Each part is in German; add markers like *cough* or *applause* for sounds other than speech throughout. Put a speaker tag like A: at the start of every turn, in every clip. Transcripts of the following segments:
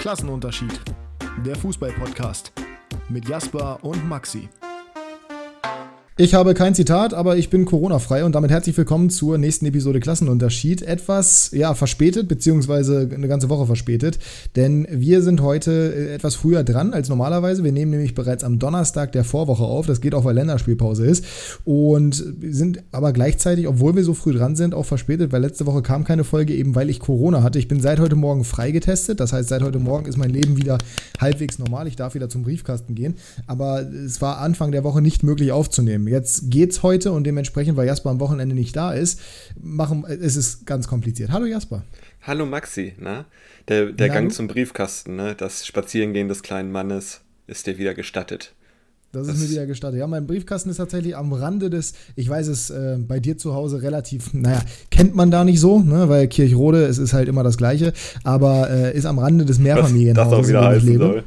A: Klassenunterschied. Der Fußball-Podcast mit Jasper und Maxi.
B: Ich habe kein Zitat, aber ich bin Corona-frei und damit herzlich willkommen zur nächsten Episode Klassenunterschied. Etwas, ja, verspätet, beziehungsweise eine ganze Woche verspätet, denn wir sind heute äh, etwas früher dran als normalerweise. Wir nehmen nämlich bereits am Donnerstag der Vorwoche auf. Das geht auch, weil Länderspielpause ist. Und sind aber gleichzeitig, obwohl wir so früh dran sind, auch verspätet, weil letzte Woche kam keine Folge, eben weil ich Corona hatte. Ich bin seit heute Morgen freigetestet. Das heißt, seit heute Morgen ist mein Leben wieder halbwegs normal. Ich darf wieder zum Briefkasten gehen. Aber es war Anfang der Woche nicht möglich aufzunehmen. Jetzt geht's heute und dementsprechend, weil Jasper am Wochenende nicht da ist, machen, es ist ganz kompliziert. Hallo Jasper.
C: Hallo Maxi, na? Der, der Na, Gang zum Briefkasten, ne? das Spazierengehen des kleinen Mannes ist dir wieder gestattet.
B: Das, das ist mir wieder gestattet. Ja, mein Briefkasten ist tatsächlich am Rande des, ich weiß es äh, bei dir zu Hause relativ, *laughs* naja, kennt man da nicht so, ne, weil Kirchrode, es ist halt immer das Gleiche, aber äh, ist am Rande des Mehrfamilienhauses, in dem ich lebe. Soll.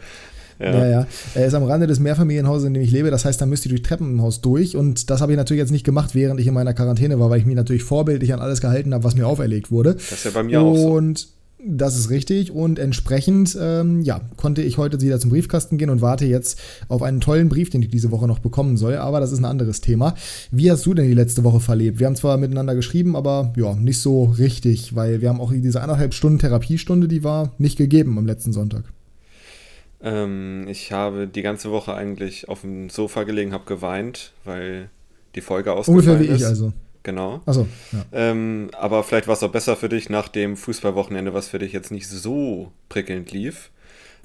B: Ja. ja, ja. Er ist am Rande des Mehrfamilienhauses, in dem ich lebe. Das heißt, da müsst ihr durch Treppenhaus durch. Und das habe ich natürlich jetzt nicht gemacht, während ich in meiner Quarantäne war, weil ich mich natürlich vorbildlich an alles gehalten habe, was mir auferlegt wurde.
C: Das ist ja bei mir und auch so.
B: Und das ist richtig und entsprechend ähm, ja, konnte ich heute wieder zum Briefkasten gehen und warte jetzt auf einen tollen Brief, den ich diese Woche noch bekommen soll, aber das ist ein anderes Thema. Wie hast du denn die letzte Woche verlebt? Wir haben zwar miteinander geschrieben, aber ja, nicht so richtig, weil wir haben auch diese anderthalb Stunden Therapiestunde, die war nicht gegeben am letzten Sonntag.
C: Ähm, ich habe die ganze Woche eigentlich auf dem Sofa gelegen, habe geweint, weil die Folge ausgefallen
B: ist. Ungefähr wie ich also.
C: Genau.
B: Achso,
C: ja. Ähm, aber vielleicht war es auch besser für dich nach dem Fußballwochenende, was für dich jetzt nicht so prickelnd lief.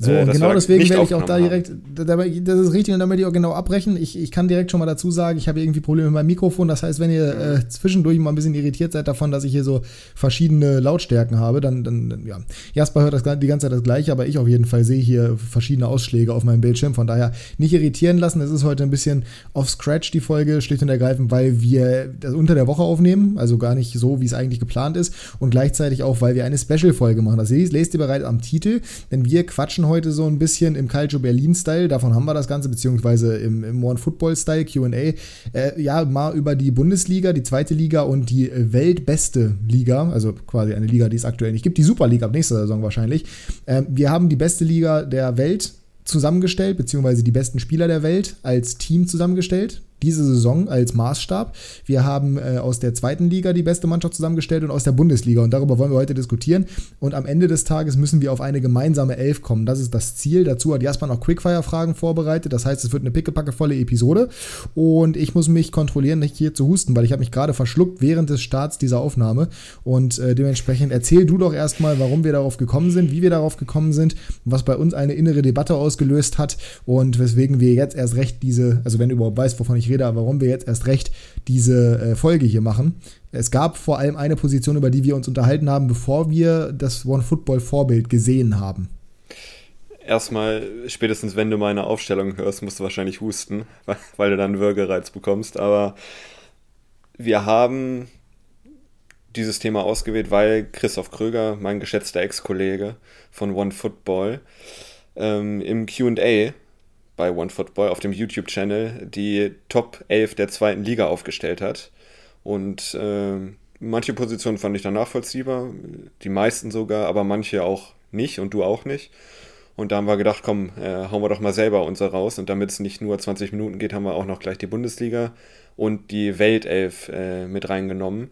B: So, äh, und genau deswegen werde ich auch da direkt, dabei, das ist richtig und damit ich auch genau abbrechen. Ich, ich kann direkt schon mal dazu sagen, ich habe irgendwie Probleme mit meinem Mikrofon. Das heißt, wenn ihr äh, zwischendurch mal ein bisschen irritiert seid davon, dass ich hier so verschiedene Lautstärken habe, dann, dann ja. Jasper hört das die ganze Zeit das gleiche, aber ich auf jeden Fall sehe hier verschiedene Ausschläge auf meinem Bildschirm. Von daher nicht irritieren lassen. Es ist heute ein bisschen off Scratch die Folge, schlicht und ergreifend, weil wir das unter der Woche aufnehmen, also gar nicht so, wie es eigentlich geplant ist. Und gleichzeitig auch, weil wir eine Special-Folge machen. Das lest ihr bereits am Titel, denn wir quatschen heute so ein bisschen im Calcio Berlin-Style, davon haben wir das Ganze, beziehungsweise im, im One Football-Style, QA, äh, ja, mal über die Bundesliga, die zweite Liga und die weltbeste Liga, also quasi eine Liga, die es aktuell nicht gibt, die Superliga ab nächster Saison wahrscheinlich. Äh, wir haben die beste Liga der Welt zusammengestellt, beziehungsweise die besten Spieler der Welt als Team zusammengestellt diese Saison als Maßstab. Wir haben äh, aus der zweiten Liga die beste Mannschaft zusammengestellt und aus der Bundesliga. Und darüber wollen wir heute diskutieren. Und am Ende des Tages müssen wir auf eine gemeinsame Elf kommen. Das ist das Ziel. Dazu hat Jasper noch Quickfire-Fragen vorbereitet. Das heißt, es wird eine pickepackevolle Episode. Und ich muss mich kontrollieren, nicht hier zu husten, weil ich habe mich gerade verschluckt während des Starts dieser Aufnahme. Und äh, dementsprechend erzähl du doch erstmal, warum wir darauf gekommen sind, wie wir darauf gekommen sind, was bei uns eine innere Debatte ausgelöst hat und weswegen wir jetzt erst recht diese, also wenn du überhaupt weißt, wovon ich rede, warum wir jetzt erst recht diese äh, Folge hier machen. Es gab vor allem eine Position, über die wir uns unterhalten haben, bevor wir das One-Football-Vorbild gesehen haben.
C: Erstmal, spätestens wenn du meine Aufstellung hörst, musst du wahrscheinlich husten, weil du dann Würgereiz bekommst. Aber wir haben dieses Thema ausgewählt, weil Christoph Kröger, mein geschätzter Ex-Kollege von One Football, ähm, im QA bei OneFootball auf dem YouTube-Channel die Top 11 der zweiten Liga aufgestellt hat. Und äh, manche Positionen fand ich dann nachvollziehbar, die meisten sogar, aber manche auch nicht und du auch nicht. Und da haben wir gedacht, komm, äh, hauen wir doch mal selber unser raus. Und damit es nicht nur 20 Minuten geht, haben wir auch noch gleich die Bundesliga und die Weltelf äh, mit reingenommen.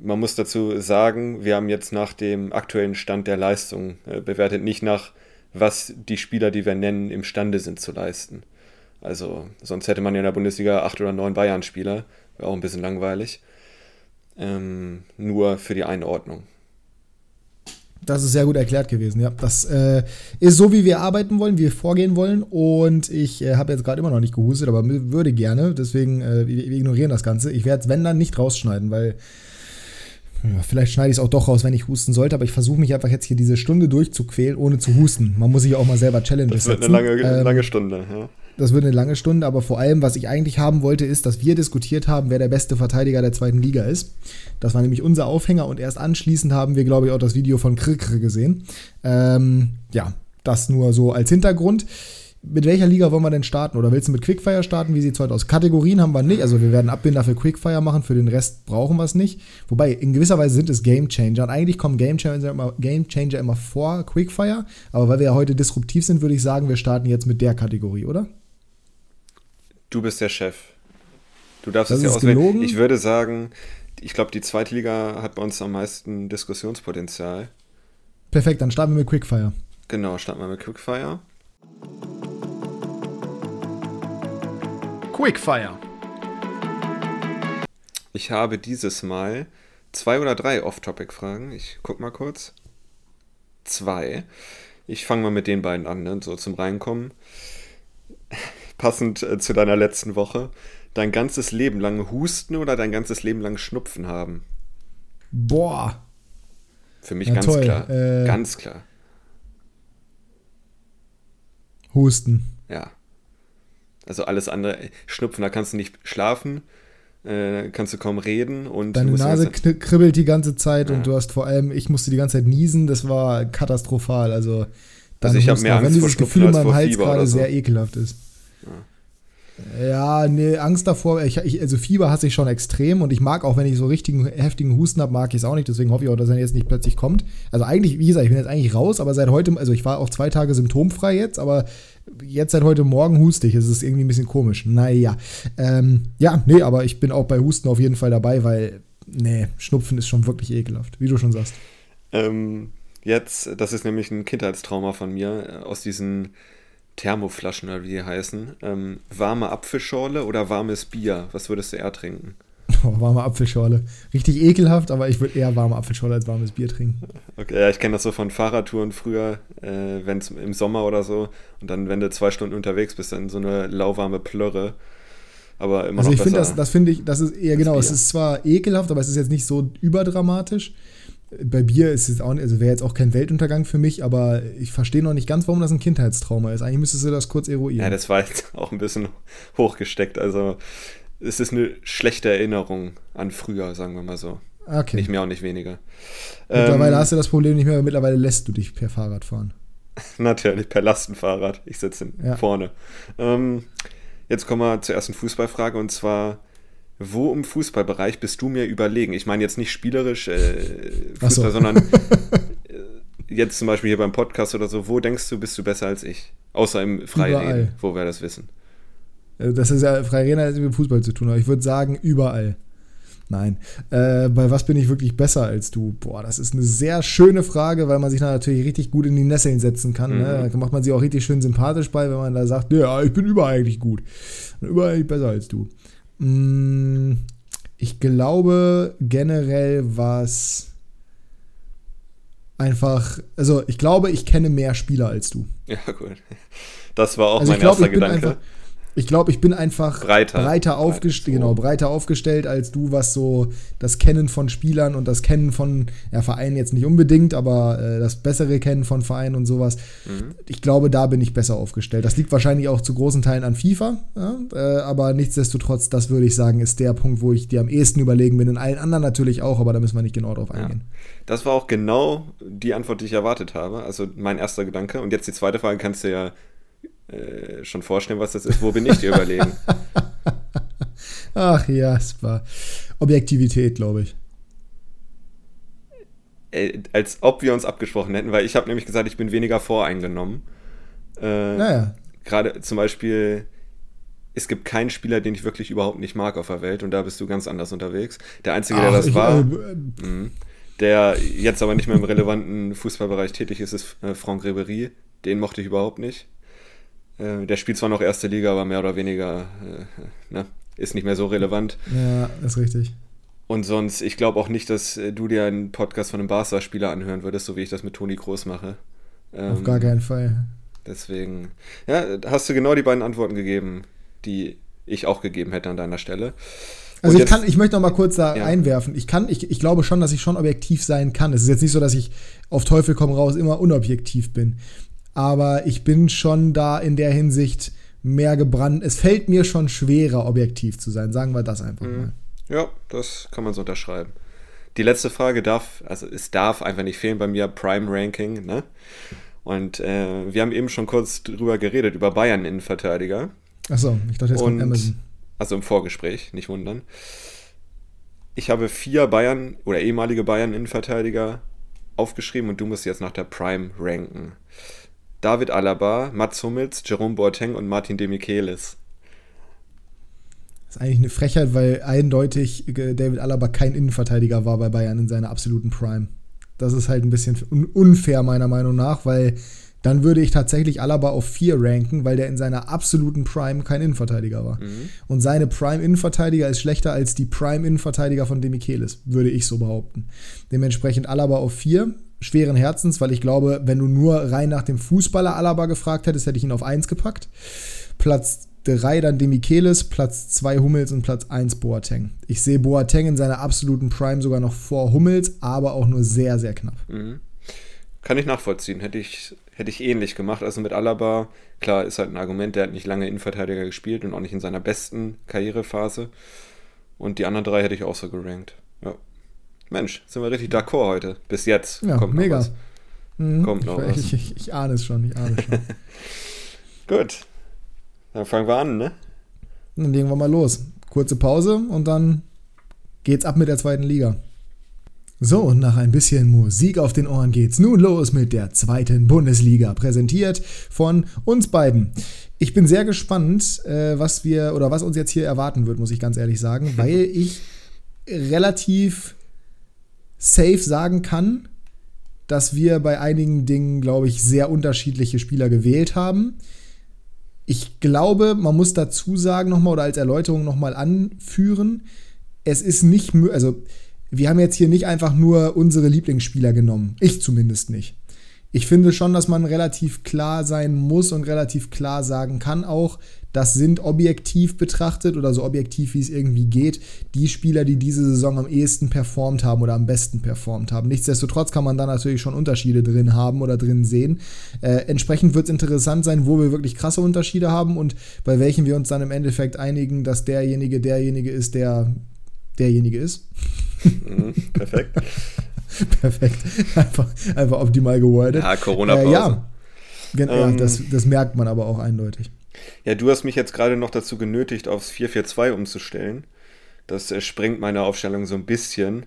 C: Man muss dazu sagen, wir haben jetzt nach dem aktuellen Stand der Leistung äh, bewertet, nicht nach was die Spieler, die wir nennen, imstande sind zu leisten. Also, sonst hätte man ja in der Bundesliga acht oder neun Bayern-Spieler. Wäre auch ein bisschen langweilig. Ähm, nur für die Einordnung.
B: Das ist sehr gut erklärt gewesen, ja. Das äh, ist so, wie wir arbeiten wollen, wie wir vorgehen wollen. Und ich äh, habe jetzt gerade immer noch nicht gehustet, aber würde gerne. Deswegen, äh, wir, wir ignorieren das Ganze. Ich werde es, wenn dann, nicht rausschneiden, weil ja, vielleicht schneide ich es auch doch raus, wenn ich husten sollte, aber ich versuche mich einfach jetzt hier diese Stunde durchzuquälen, ohne zu husten. Man muss sich auch mal selber Challenges
C: setzen. Das wird eine lange, ähm, lange Stunde, ja.
B: Das wird eine lange Stunde, aber vor allem, was ich eigentlich haben wollte, ist, dass wir diskutiert haben, wer der beste Verteidiger der zweiten Liga ist. Das war nämlich unser Aufhänger und erst anschließend haben wir, glaube ich, auch das Video von Krikr gesehen. Ähm, ja, das nur so als Hintergrund mit welcher Liga wollen wir denn starten? Oder willst du mit Quickfire starten? Wie sieht es heute aus? Kategorien haben wir nicht. Also wir werden Abbinder für Quickfire machen, für den Rest brauchen wir es nicht. Wobei, in gewisser Weise sind es Game Changer. Und eigentlich kommen Game Changer immer, Game Changer immer vor Quickfire. Aber weil wir ja heute disruptiv sind, würde ich sagen, wir starten jetzt mit der Kategorie, oder?
C: Du bist der Chef. Du darfst das es ja auswählen. Gelogen. Ich würde sagen, ich glaube, die zweite Liga hat bei uns am meisten Diskussionspotenzial.
B: Perfekt, dann starten wir mit Quickfire.
C: Genau, starten wir mit Quickfire.
A: Quickfire.
C: Ich habe dieses Mal zwei oder drei Off-Topic-Fragen. Ich guck mal kurz. Zwei. Ich fange mal mit den beiden an, ne? so zum Reinkommen. *laughs* Passend äh, zu deiner letzten Woche. Dein ganzes Leben lang husten oder dein ganzes Leben lang Schnupfen haben?
B: Boah.
C: Für mich ja, ganz toll. klar. Äh, ganz klar.
B: Husten.
C: Ja. Also alles andere, Schnupfen, da kannst du nicht schlafen, äh, kannst du kaum reden und
B: deine Nase kribbelt die ganze Zeit ja. und du hast vor allem, ich musste die ganze Zeit niesen, das war katastrophal. Also,
C: also ich habe mehr Angst
B: wenn
C: dieses
B: Gefühl in meinem Hals gerade so. sehr ekelhaft ist. Ja. Ja, nee, Angst davor. Ich, ich, also Fieber hasse ich schon extrem und ich mag auch, wenn ich so richtigen heftigen Husten habe, mag ich es auch nicht. Deswegen hoffe ich auch, dass er jetzt nicht plötzlich kommt. Also eigentlich, wie gesagt, ich bin jetzt eigentlich raus, aber seit heute, also ich war auch zwei Tage symptomfrei jetzt, aber jetzt seit heute Morgen huste ich. Es ist irgendwie ein bisschen komisch. Naja. Ähm, ja, nee, aber ich bin auch bei Husten auf jeden Fall dabei, weil, nee, Schnupfen ist schon wirklich ekelhaft, wie du schon sagst.
C: Ähm, jetzt, das ist nämlich ein Kindheitstrauma von mir, äh, aus diesen Thermoflaschen oder wie die heißen. Ähm, warme Apfelschorle oder warmes Bier? Was würdest du eher trinken?
B: Oh, *laughs* warme Apfelschorle. Richtig ekelhaft, aber ich würde eher warme Apfelschorle als warmes Bier trinken.
C: Okay, ja, ich kenne das so von Fahrradtouren früher, äh, wenn es im Sommer oder so und dann, wenn du zwei Stunden unterwegs bist, dann so eine lauwarme Plörre. Aber immer
B: also
C: noch
B: ich finde das, das finde ich, das ist eher genau, Bier. es ist zwar ekelhaft, aber es ist jetzt nicht so überdramatisch bei Bier ist es auch, also wäre jetzt auch kein Weltuntergang für mich, aber ich verstehe noch nicht ganz, warum das ein Kindheitstrauma ist. Eigentlich müsstest du das kurz eruieren.
C: Ja, das war jetzt *laughs* auch ein bisschen hochgesteckt. Also es ist eine schlechte Erinnerung an früher, sagen wir mal so. Okay. Nicht mehr und nicht weniger.
B: Mittlerweile ähm, hast du das Problem nicht mehr, weil mittlerweile lässt du dich per Fahrrad fahren. *laughs*
C: Natürlich, per Lastenfahrrad. Ich sitze ja. vorne. Ähm, jetzt kommen wir zur ersten Fußballfrage und zwar wo im Fußballbereich bist du mir überlegen? Ich meine jetzt nicht spielerisch äh, Fußball, so. sondern *laughs* äh, jetzt zum Beispiel hier beim Podcast oder so. Wo denkst du, bist du besser als ich? Außer im Freireden, wo wir das wissen.
B: Äh, das ist ja, Freireden hat mit Fußball zu tun, aber ich würde sagen, überall. Nein. Äh, bei was bin ich wirklich besser als du? Boah, das ist eine sehr schöne Frage, weil man sich da natürlich richtig gut in die Nesseln setzen kann. Ne? Mhm. Ne? Da macht man sich auch richtig schön sympathisch bei, wenn man da sagt, ja, ich bin überall eigentlich gut. Überall eigentlich besser als du. Mm, ich glaube generell was einfach, also ich glaube, ich kenne mehr Spieler als du.
C: Ja, gut. Das war auch also mein glaub, erster Gedanke.
B: Einfach, ich glaube, ich bin einfach breiter, breiter, aufgestellt, genau, breiter aufgestellt als du, was so das Kennen von Spielern und das Kennen von ja, Vereinen jetzt nicht unbedingt, aber äh, das bessere Kennen von Vereinen und sowas. Mhm. Ich glaube, da bin ich besser aufgestellt. Das liegt wahrscheinlich auch zu großen Teilen an FIFA, ja, äh, aber nichtsdestotrotz, das würde ich sagen, ist der Punkt, wo ich dir am ehesten überlegen bin. In allen anderen natürlich auch, aber da müssen wir nicht genau drauf eingehen. Ja.
C: Das war auch genau die Antwort, die ich erwartet habe. Also mein erster Gedanke. Und jetzt die zweite Frage kannst du ja äh, schon vorstellen, was das ist. Wo bin ich dir überlegen? *laughs*
B: Ach, Jasper. Objektivität, glaube ich.
C: Äh, als ob wir uns abgesprochen hätten, weil ich habe nämlich gesagt, ich bin weniger voreingenommen. Äh, naja. Gerade zum Beispiel, es gibt keinen Spieler, den ich wirklich überhaupt nicht mag auf der Welt und da bist du ganz anders unterwegs. Der Einzige, Ach, der das ich, war, äh, mh, der jetzt aber nicht mehr im relevanten Fußballbereich tätig ist, ist äh, Franck Ribery. Den mochte ich überhaupt nicht. Äh, der spielt zwar noch erste Liga, aber mehr oder weniger äh, ne, ist nicht mehr so relevant.
B: Ja, ist richtig.
C: Und sonst, ich glaube auch nicht, dass äh, du dir einen Podcast von einem Barca-Spieler anhören würdest, so wie ich das mit Toni Groß mache.
B: Ähm, Auf gar keinen Fall.
C: Deswegen, ja, hast du genau die beiden Antworten gegeben, die ich auch gegeben hätte an deiner Stelle.
B: Also ich kann, ich möchte noch mal kurz da ja. einwerfen. Ich kann, ich, ich glaube schon, dass ich schon objektiv sein kann. Es ist jetzt nicht so, dass ich auf Teufel komm raus immer unobjektiv bin aber ich bin schon da in der Hinsicht mehr gebrannt. Es fällt mir schon schwerer, objektiv zu sein. Sagen wir das einfach mhm. mal.
C: Ja, das kann man so unterschreiben. Die letzte Frage darf, also es darf einfach nicht fehlen bei mir, Prime Ranking, ne? Und äh, wir haben eben schon kurz drüber geredet, über Bayern-Innenverteidiger.
B: Achso, ich dachte jetzt
C: und, Amazon. Also im Vorgespräch, nicht wundern. Ich habe vier Bayern oder ehemalige Bayern-Innenverteidiger aufgeschrieben und du musst jetzt nach der Prime ranken. David Alaba, Mats Hummels, Jerome Boateng und Martin Demichelis.
B: Das ist eigentlich eine Frechheit, weil eindeutig äh, David Alaba kein Innenverteidiger war bei Bayern in seiner absoluten Prime. Das ist halt ein bisschen unfair meiner Meinung nach, weil dann würde ich tatsächlich Alaba auf 4 ranken, weil der in seiner absoluten Prime kein Innenverteidiger war. Mhm. Und seine Prime-Innenverteidiger ist schlechter als die Prime-Innenverteidiger von Demichelis, würde ich so behaupten. Dementsprechend Alaba auf 4, schweren Herzens, weil ich glaube, wenn du nur rein nach dem Fußballer Alaba gefragt hättest, hätte ich ihn auf 1 gepackt. Platz 3 dann Demichelis, Platz 2 Hummels und Platz 1 Boateng. Ich sehe Boateng in seiner absoluten Prime sogar noch vor Hummels, aber auch nur sehr, sehr knapp.
C: Mhm. Kann ich nachvollziehen. Hätte ich, hätte ich ähnlich gemacht. Also mit Alaba, klar, ist halt ein Argument, der hat nicht lange Innenverteidiger gespielt und auch nicht in seiner besten Karrierephase. Und die anderen drei hätte ich auch so gerankt. Ja. Mensch, sind wir richtig d'accord heute. Bis jetzt.
B: Ja, Kommt mega.
C: Mhm. Kommt noch
B: ich,
C: was.
B: Ich, ich, ich ahne es schon, ich ahne es schon. *laughs*
C: Gut. Dann fangen wir an, ne?
B: Dann legen wir mal los. Kurze Pause und dann geht's ab mit der zweiten Liga. So, und nach ein bisschen Musik auf den Ohren geht's nun los mit der zweiten Bundesliga, präsentiert von uns beiden. Ich bin sehr gespannt, äh, was wir oder was uns jetzt hier erwarten wird, muss ich ganz ehrlich sagen, *laughs* weil ich relativ safe sagen kann, dass wir bei einigen Dingen, glaube ich, sehr unterschiedliche Spieler gewählt haben. Ich glaube, man muss dazu sagen nochmal oder als Erläuterung nochmal anführen, es ist nicht, also wir haben jetzt hier nicht einfach nur unsere Lieblingsspieler genommen. Ich zumindest nicht. Ich finde schon, dass man relativ klar sein muss und relativ klar sagen kann auch, das sind objektiv betrachtet oder so objektiv wie es irgendwie geht, die Spieler, die diese Saison am ehesten performt haben oder am besten performt haben. Nichtsdestotrotz kann man da natürlich schon Unterschiede drin haben oder drin sehen. Äh, entsprechend wird es interessant sein, wo wir wirklich krasse Unterschiede haben und bei welchen wir uns dann im Endeffekt einigen, dass derjenige derjenige ist, der derjenige ist.
C: Mhm, perfekt. *laughs* *laughs*
B: perfekt. Einfach, einfach optimal gewordet.
C: Ja, Corona-Pause. Äh, ja,
B: ähm, ja das, das merkt man aber auch eindeutig.
C: Ja, du hast mich jetzt gerade noch dazu genötigt, aufs 442 umzustellen. Das äh, sprengt meine Aufstellung so ein bisschen.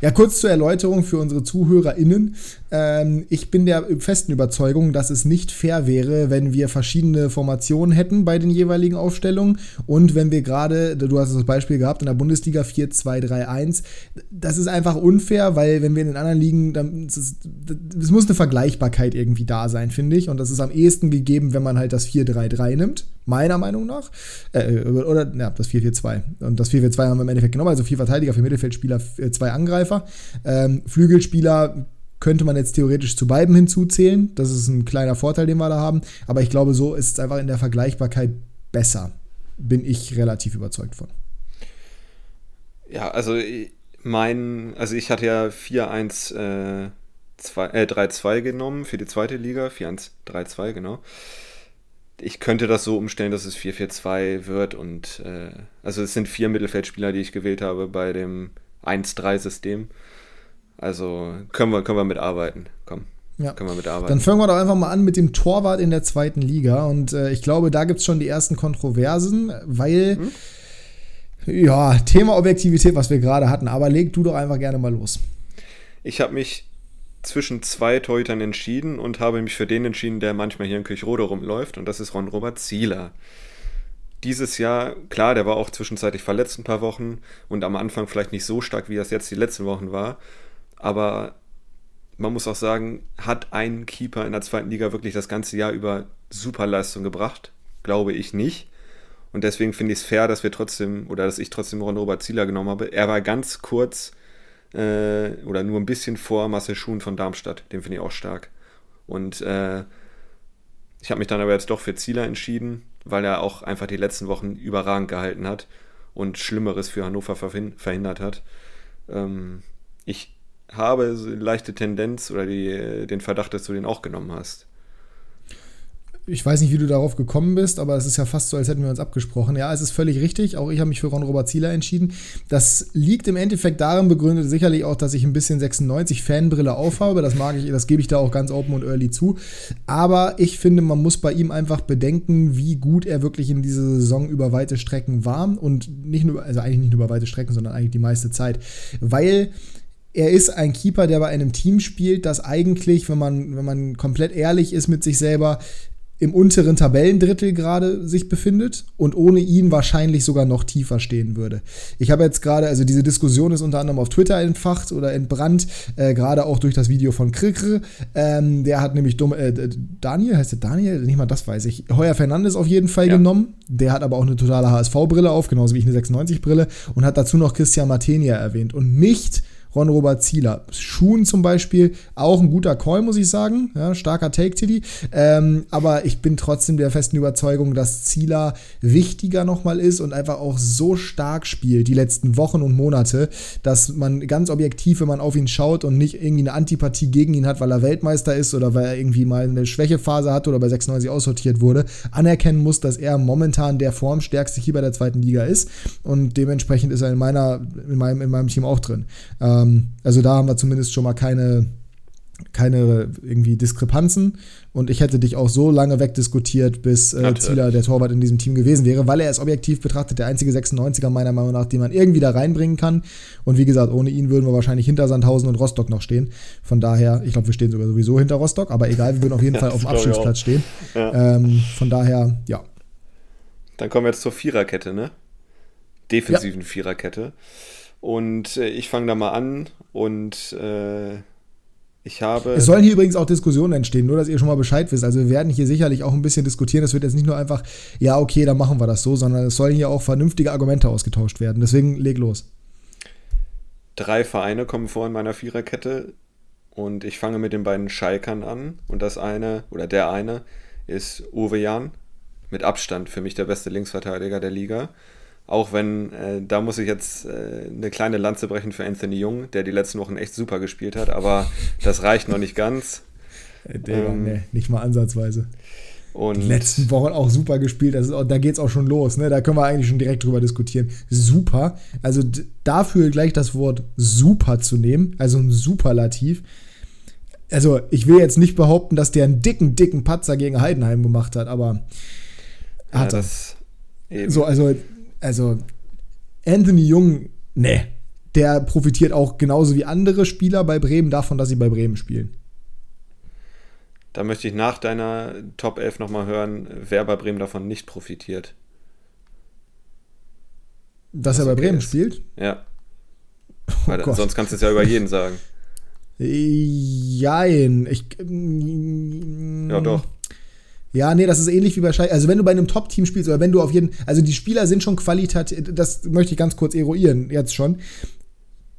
B: Ja, kurz zur Erläuterung für unsere ZuhörerInnen. Ähm, ich bin der festen Überzeugung, dass es nicht fair wäre, wenn wir verschiedene Formationen hätten bei den jeweiligen Aufstellungen und wenn wir gerade, du hast das Beispiel gehabt in der Bundesliga 4-2-3-1, das ist einfach unfair, weil wenn wir in den anderen Ligen, dann es muss eine Vergleichbarkeit irgendwie da sein, finde ich. Und das ist am ehesten gegeben, wenn man halt das 4-3-3 nimmt, meiner Meinung nach. Äh, oder, ja, das 4-4-2. Und das 4-4-2 haben wir im Endeffekt genommen, also vier Verteidiger, vier Mittelfeldspieler, zwei Angreifer. Ähm, Flügelspieler könnte man jetzt theoretisch zu beiden hinzuzählen. Das ist ein kleiner Vorteil, den wir da haben. Aber ich glaube, so ist es einfach in der Vergleichbarkeit besser. Bin ich relativ überzeugt von.
C: Ja, also mein, also ich hatte ja 4-1 äh, 3-2 äh, genommen für die zweite Liga. 4-1-3-2, genau. Ich könnte das so umstellen, dass es 4-4-2 wird und äh, also es sind vier Mittelfeldspieler, die ich gewählt habe bei dem 1-3-System. Also können wir, können wir mitarbeiten. Komm.
B: Ja. Können wir mitarbeiten. Dann fangen wir doch einfach mal an mit dem Torwart in der zweiten Liga. Und äh, ich glaube, da gibt es schon die ersten Kontroversen, weil, hm? ja, Thema Objektivität, was wir gerade hatten. Aber leg du doch einfach gerne mal los.
C: Ich habe mich zwischen zwei Torhütern entschieden und habe mich für den entschieden, der manchmal hier in Kirchrode rumläuft. Und das ist Ron-Robert Zieler dieses Jahr, klar, der war auch zwischenzeitlich verletzt ein paar Wochen und am Anfang vielleicht nicht so stark, wie das jetzt die letzten Wochen war. Aber man muss auch sagen, hat ein Keeper in der zweiten Liga wirklich das ganze Jahr über Superleistung gebracht? Glaube ich nicht. Und deswegen finde ich es fair, dass wir trotzdem, oder dass ich trotzdem Ron Robert Zieler genommen habe. Er war ganz kurz äh, oder nur ein bisschen vor Marcel Schuhn von Darmstadt. Den finde ich auch stark. Und äh, ich habe mich dann aber jetzt doch für Zieler entschieden, weil er auch einfach die letzten Wochen überragend gehalten hat und Schlimmeres für Hannover verhindert hat. Ähm, ich habe eine leichte Tendenz oder die, den Verdacht, dass du den auch genommen hast.
B: Ich weiß nicht, wie du darauf gekommen bist, aber es ist ja fast so, als hätten wir uns abgesprochen. Ja, es ist völlig richtig. Auch ich habe mich für Ron Robert Zieler entschieden. Das liegt im Endeffekt darin begründet, sicherlich auch, dass ich ein bisschen 96 Fanbrille aufhabe. Das mag ich, das gebe ich da auch ganz open und early zu. Aber ich finde, man muss bei ihm einfach bedenken, wie gut er wirklich in dieser Saison über weite Strecken war. Und nicht nur, also eigentlich nicht nur über weite Strecken, sondern eigentlich die meiste Zeit. Weil er ist ein Keeper, der bei einem Team spielt, das eigentlich, wenn man, wenn man komplett ehrlich ist mit sich selber, im unteren Tabellendrittel gerade sich befindet und ohne ihn wahrscheinlich sogar noch tiefer stehen würde. Ich habe jetzt gerade, also diese Diskussion ist unter anderem auf Twitter entfacht oder entbrannt, äh, gerade auch durch das Video von Krikre. Ähm, der hat nämlich dumm, äh, Daniel, heißt der Daniel? Nicht mal das weiß ich. Heuer Fernandes auf jeden Fall ja. genommen. Der hat aber auch eine totale HSV-Brille auf, genauso wie ich eine 96-Brille und hat dazu noch Christian Martenia erwähnt und nicht Ron-Robert Zieler. Schuhen zum Beispiel, auch ein guter Call, muss ich sagen. Ja, starker Take-Titty. Ähm, aber ich bin trotzdem der festen Überzeugung, dass Zieler wichtiger nochmal ist und einfach auch so stark spielt die letzten Wochen und Monate, dass man ganz objektiv, wenn man auf ihn schaut und nicht irgendwie eine Antipathie gegen ihn hat, weil er Weltmeister ist oder weil er irgendwie mal eine Schwächephase hat oder bei 96 aussortiert wurde, anerkennen muss, dass er momentan der formstärkste Keeper der zweiten Liga ist. Und dementsprechend ist er in meiner, in meinem, in meinem Team auch drin. Ähm, ähm, also da haben wir zumindest schon mal keine, keine irgendwie Diskrepanzen. Und ich hätte dich auch so lange wegdiskutiert, bis äh, Zieler der Torwart in diesem Team gewesen wäre, weil er ist objektiv betrachtet der einzige 96er meiner Meinung nach, den man irgendwie da reinbringen kann. Und wie gesagt, ohne ihn würden wir wahrscheinlich hinter Sandhausen und Rostock noch stehen. Von daher, ich glaube, wir stehen sogar sowieso hinter Rostock, aber egal, wir würden auf jeden *laughs* Fall auf dem Abschlussplatz stehen. Ja. Ähm, von daher, ja.
C: Dann kommen wir jetzt zur Viererkette, ne? Defensiven ja. Viererkette. Und äh, ich fange da mal an und äh, ich habe.
B: Es sollen hier übrigens auch Diskussionen entstehen, nur dass ihr schon mal Bescheid wisst. Also wir werden hier sicherlich auch ein bisschen diskutieren. Es wird jetzt nicht nur einfach, ja, okay, dann machen wir das so, sondern es sollen hier auch vernünftige Argumente ausgetauscht werden. Deswegen leg los.
C: Drei Vereine kommen vor in meiner Viererkette und ich fange mit den beiden Schalkern an. Und das eine, oder der eine, ist Uwe Jan. Mit Abstand für mich der beste Linksverteidiger der Liga. Auch wenn, äh, da muss ich jetzt äh, eine kleine Lanze brechen für Anthony Jung, der die letzten Wochen echt super gespielt hat, aber das reicht noch nicht ganz.
B: Äh, der, ähm, nee, nicht mal ansatzweise. Und die letzten Wochen auch super gespielt. Also, da geht es auch schon los. Ne? Da können wir eigentlich schon direkt drüber diskutieren. Super. Also dafür gleich das Wort super zu nehmen, also ein Superlativ. Also ich will jetzt nicht behaupten, dass der einen dicken, dicken Patzer gegen Heidenheim gemacht hat, aber hat ja, er. So, also also Anthony Jung, ne, der profitiert auch genauso wie andere Spieler bei Bremen davon, dass sie bei Bremen spielen.
C: Da möchte ich nach deiner Top 11 nochmal hören, wer bei Bremen davon nicht profitiert.
B: Dass er bei Bremen ist. spielt?
C: Ja. Oh sonst kannst du es ja über jeden sagen.
B: Jein. Ich,
C: ja, doch.
B: Ja, nee, das ist ähnlich wie bei Schalke. Also wenn du bei einem Top-Team spielst oder wenn du auf jeden, also die Spieler sind schon qualitativ, das möchte ich ganz kurz eruieren, jetzt schon.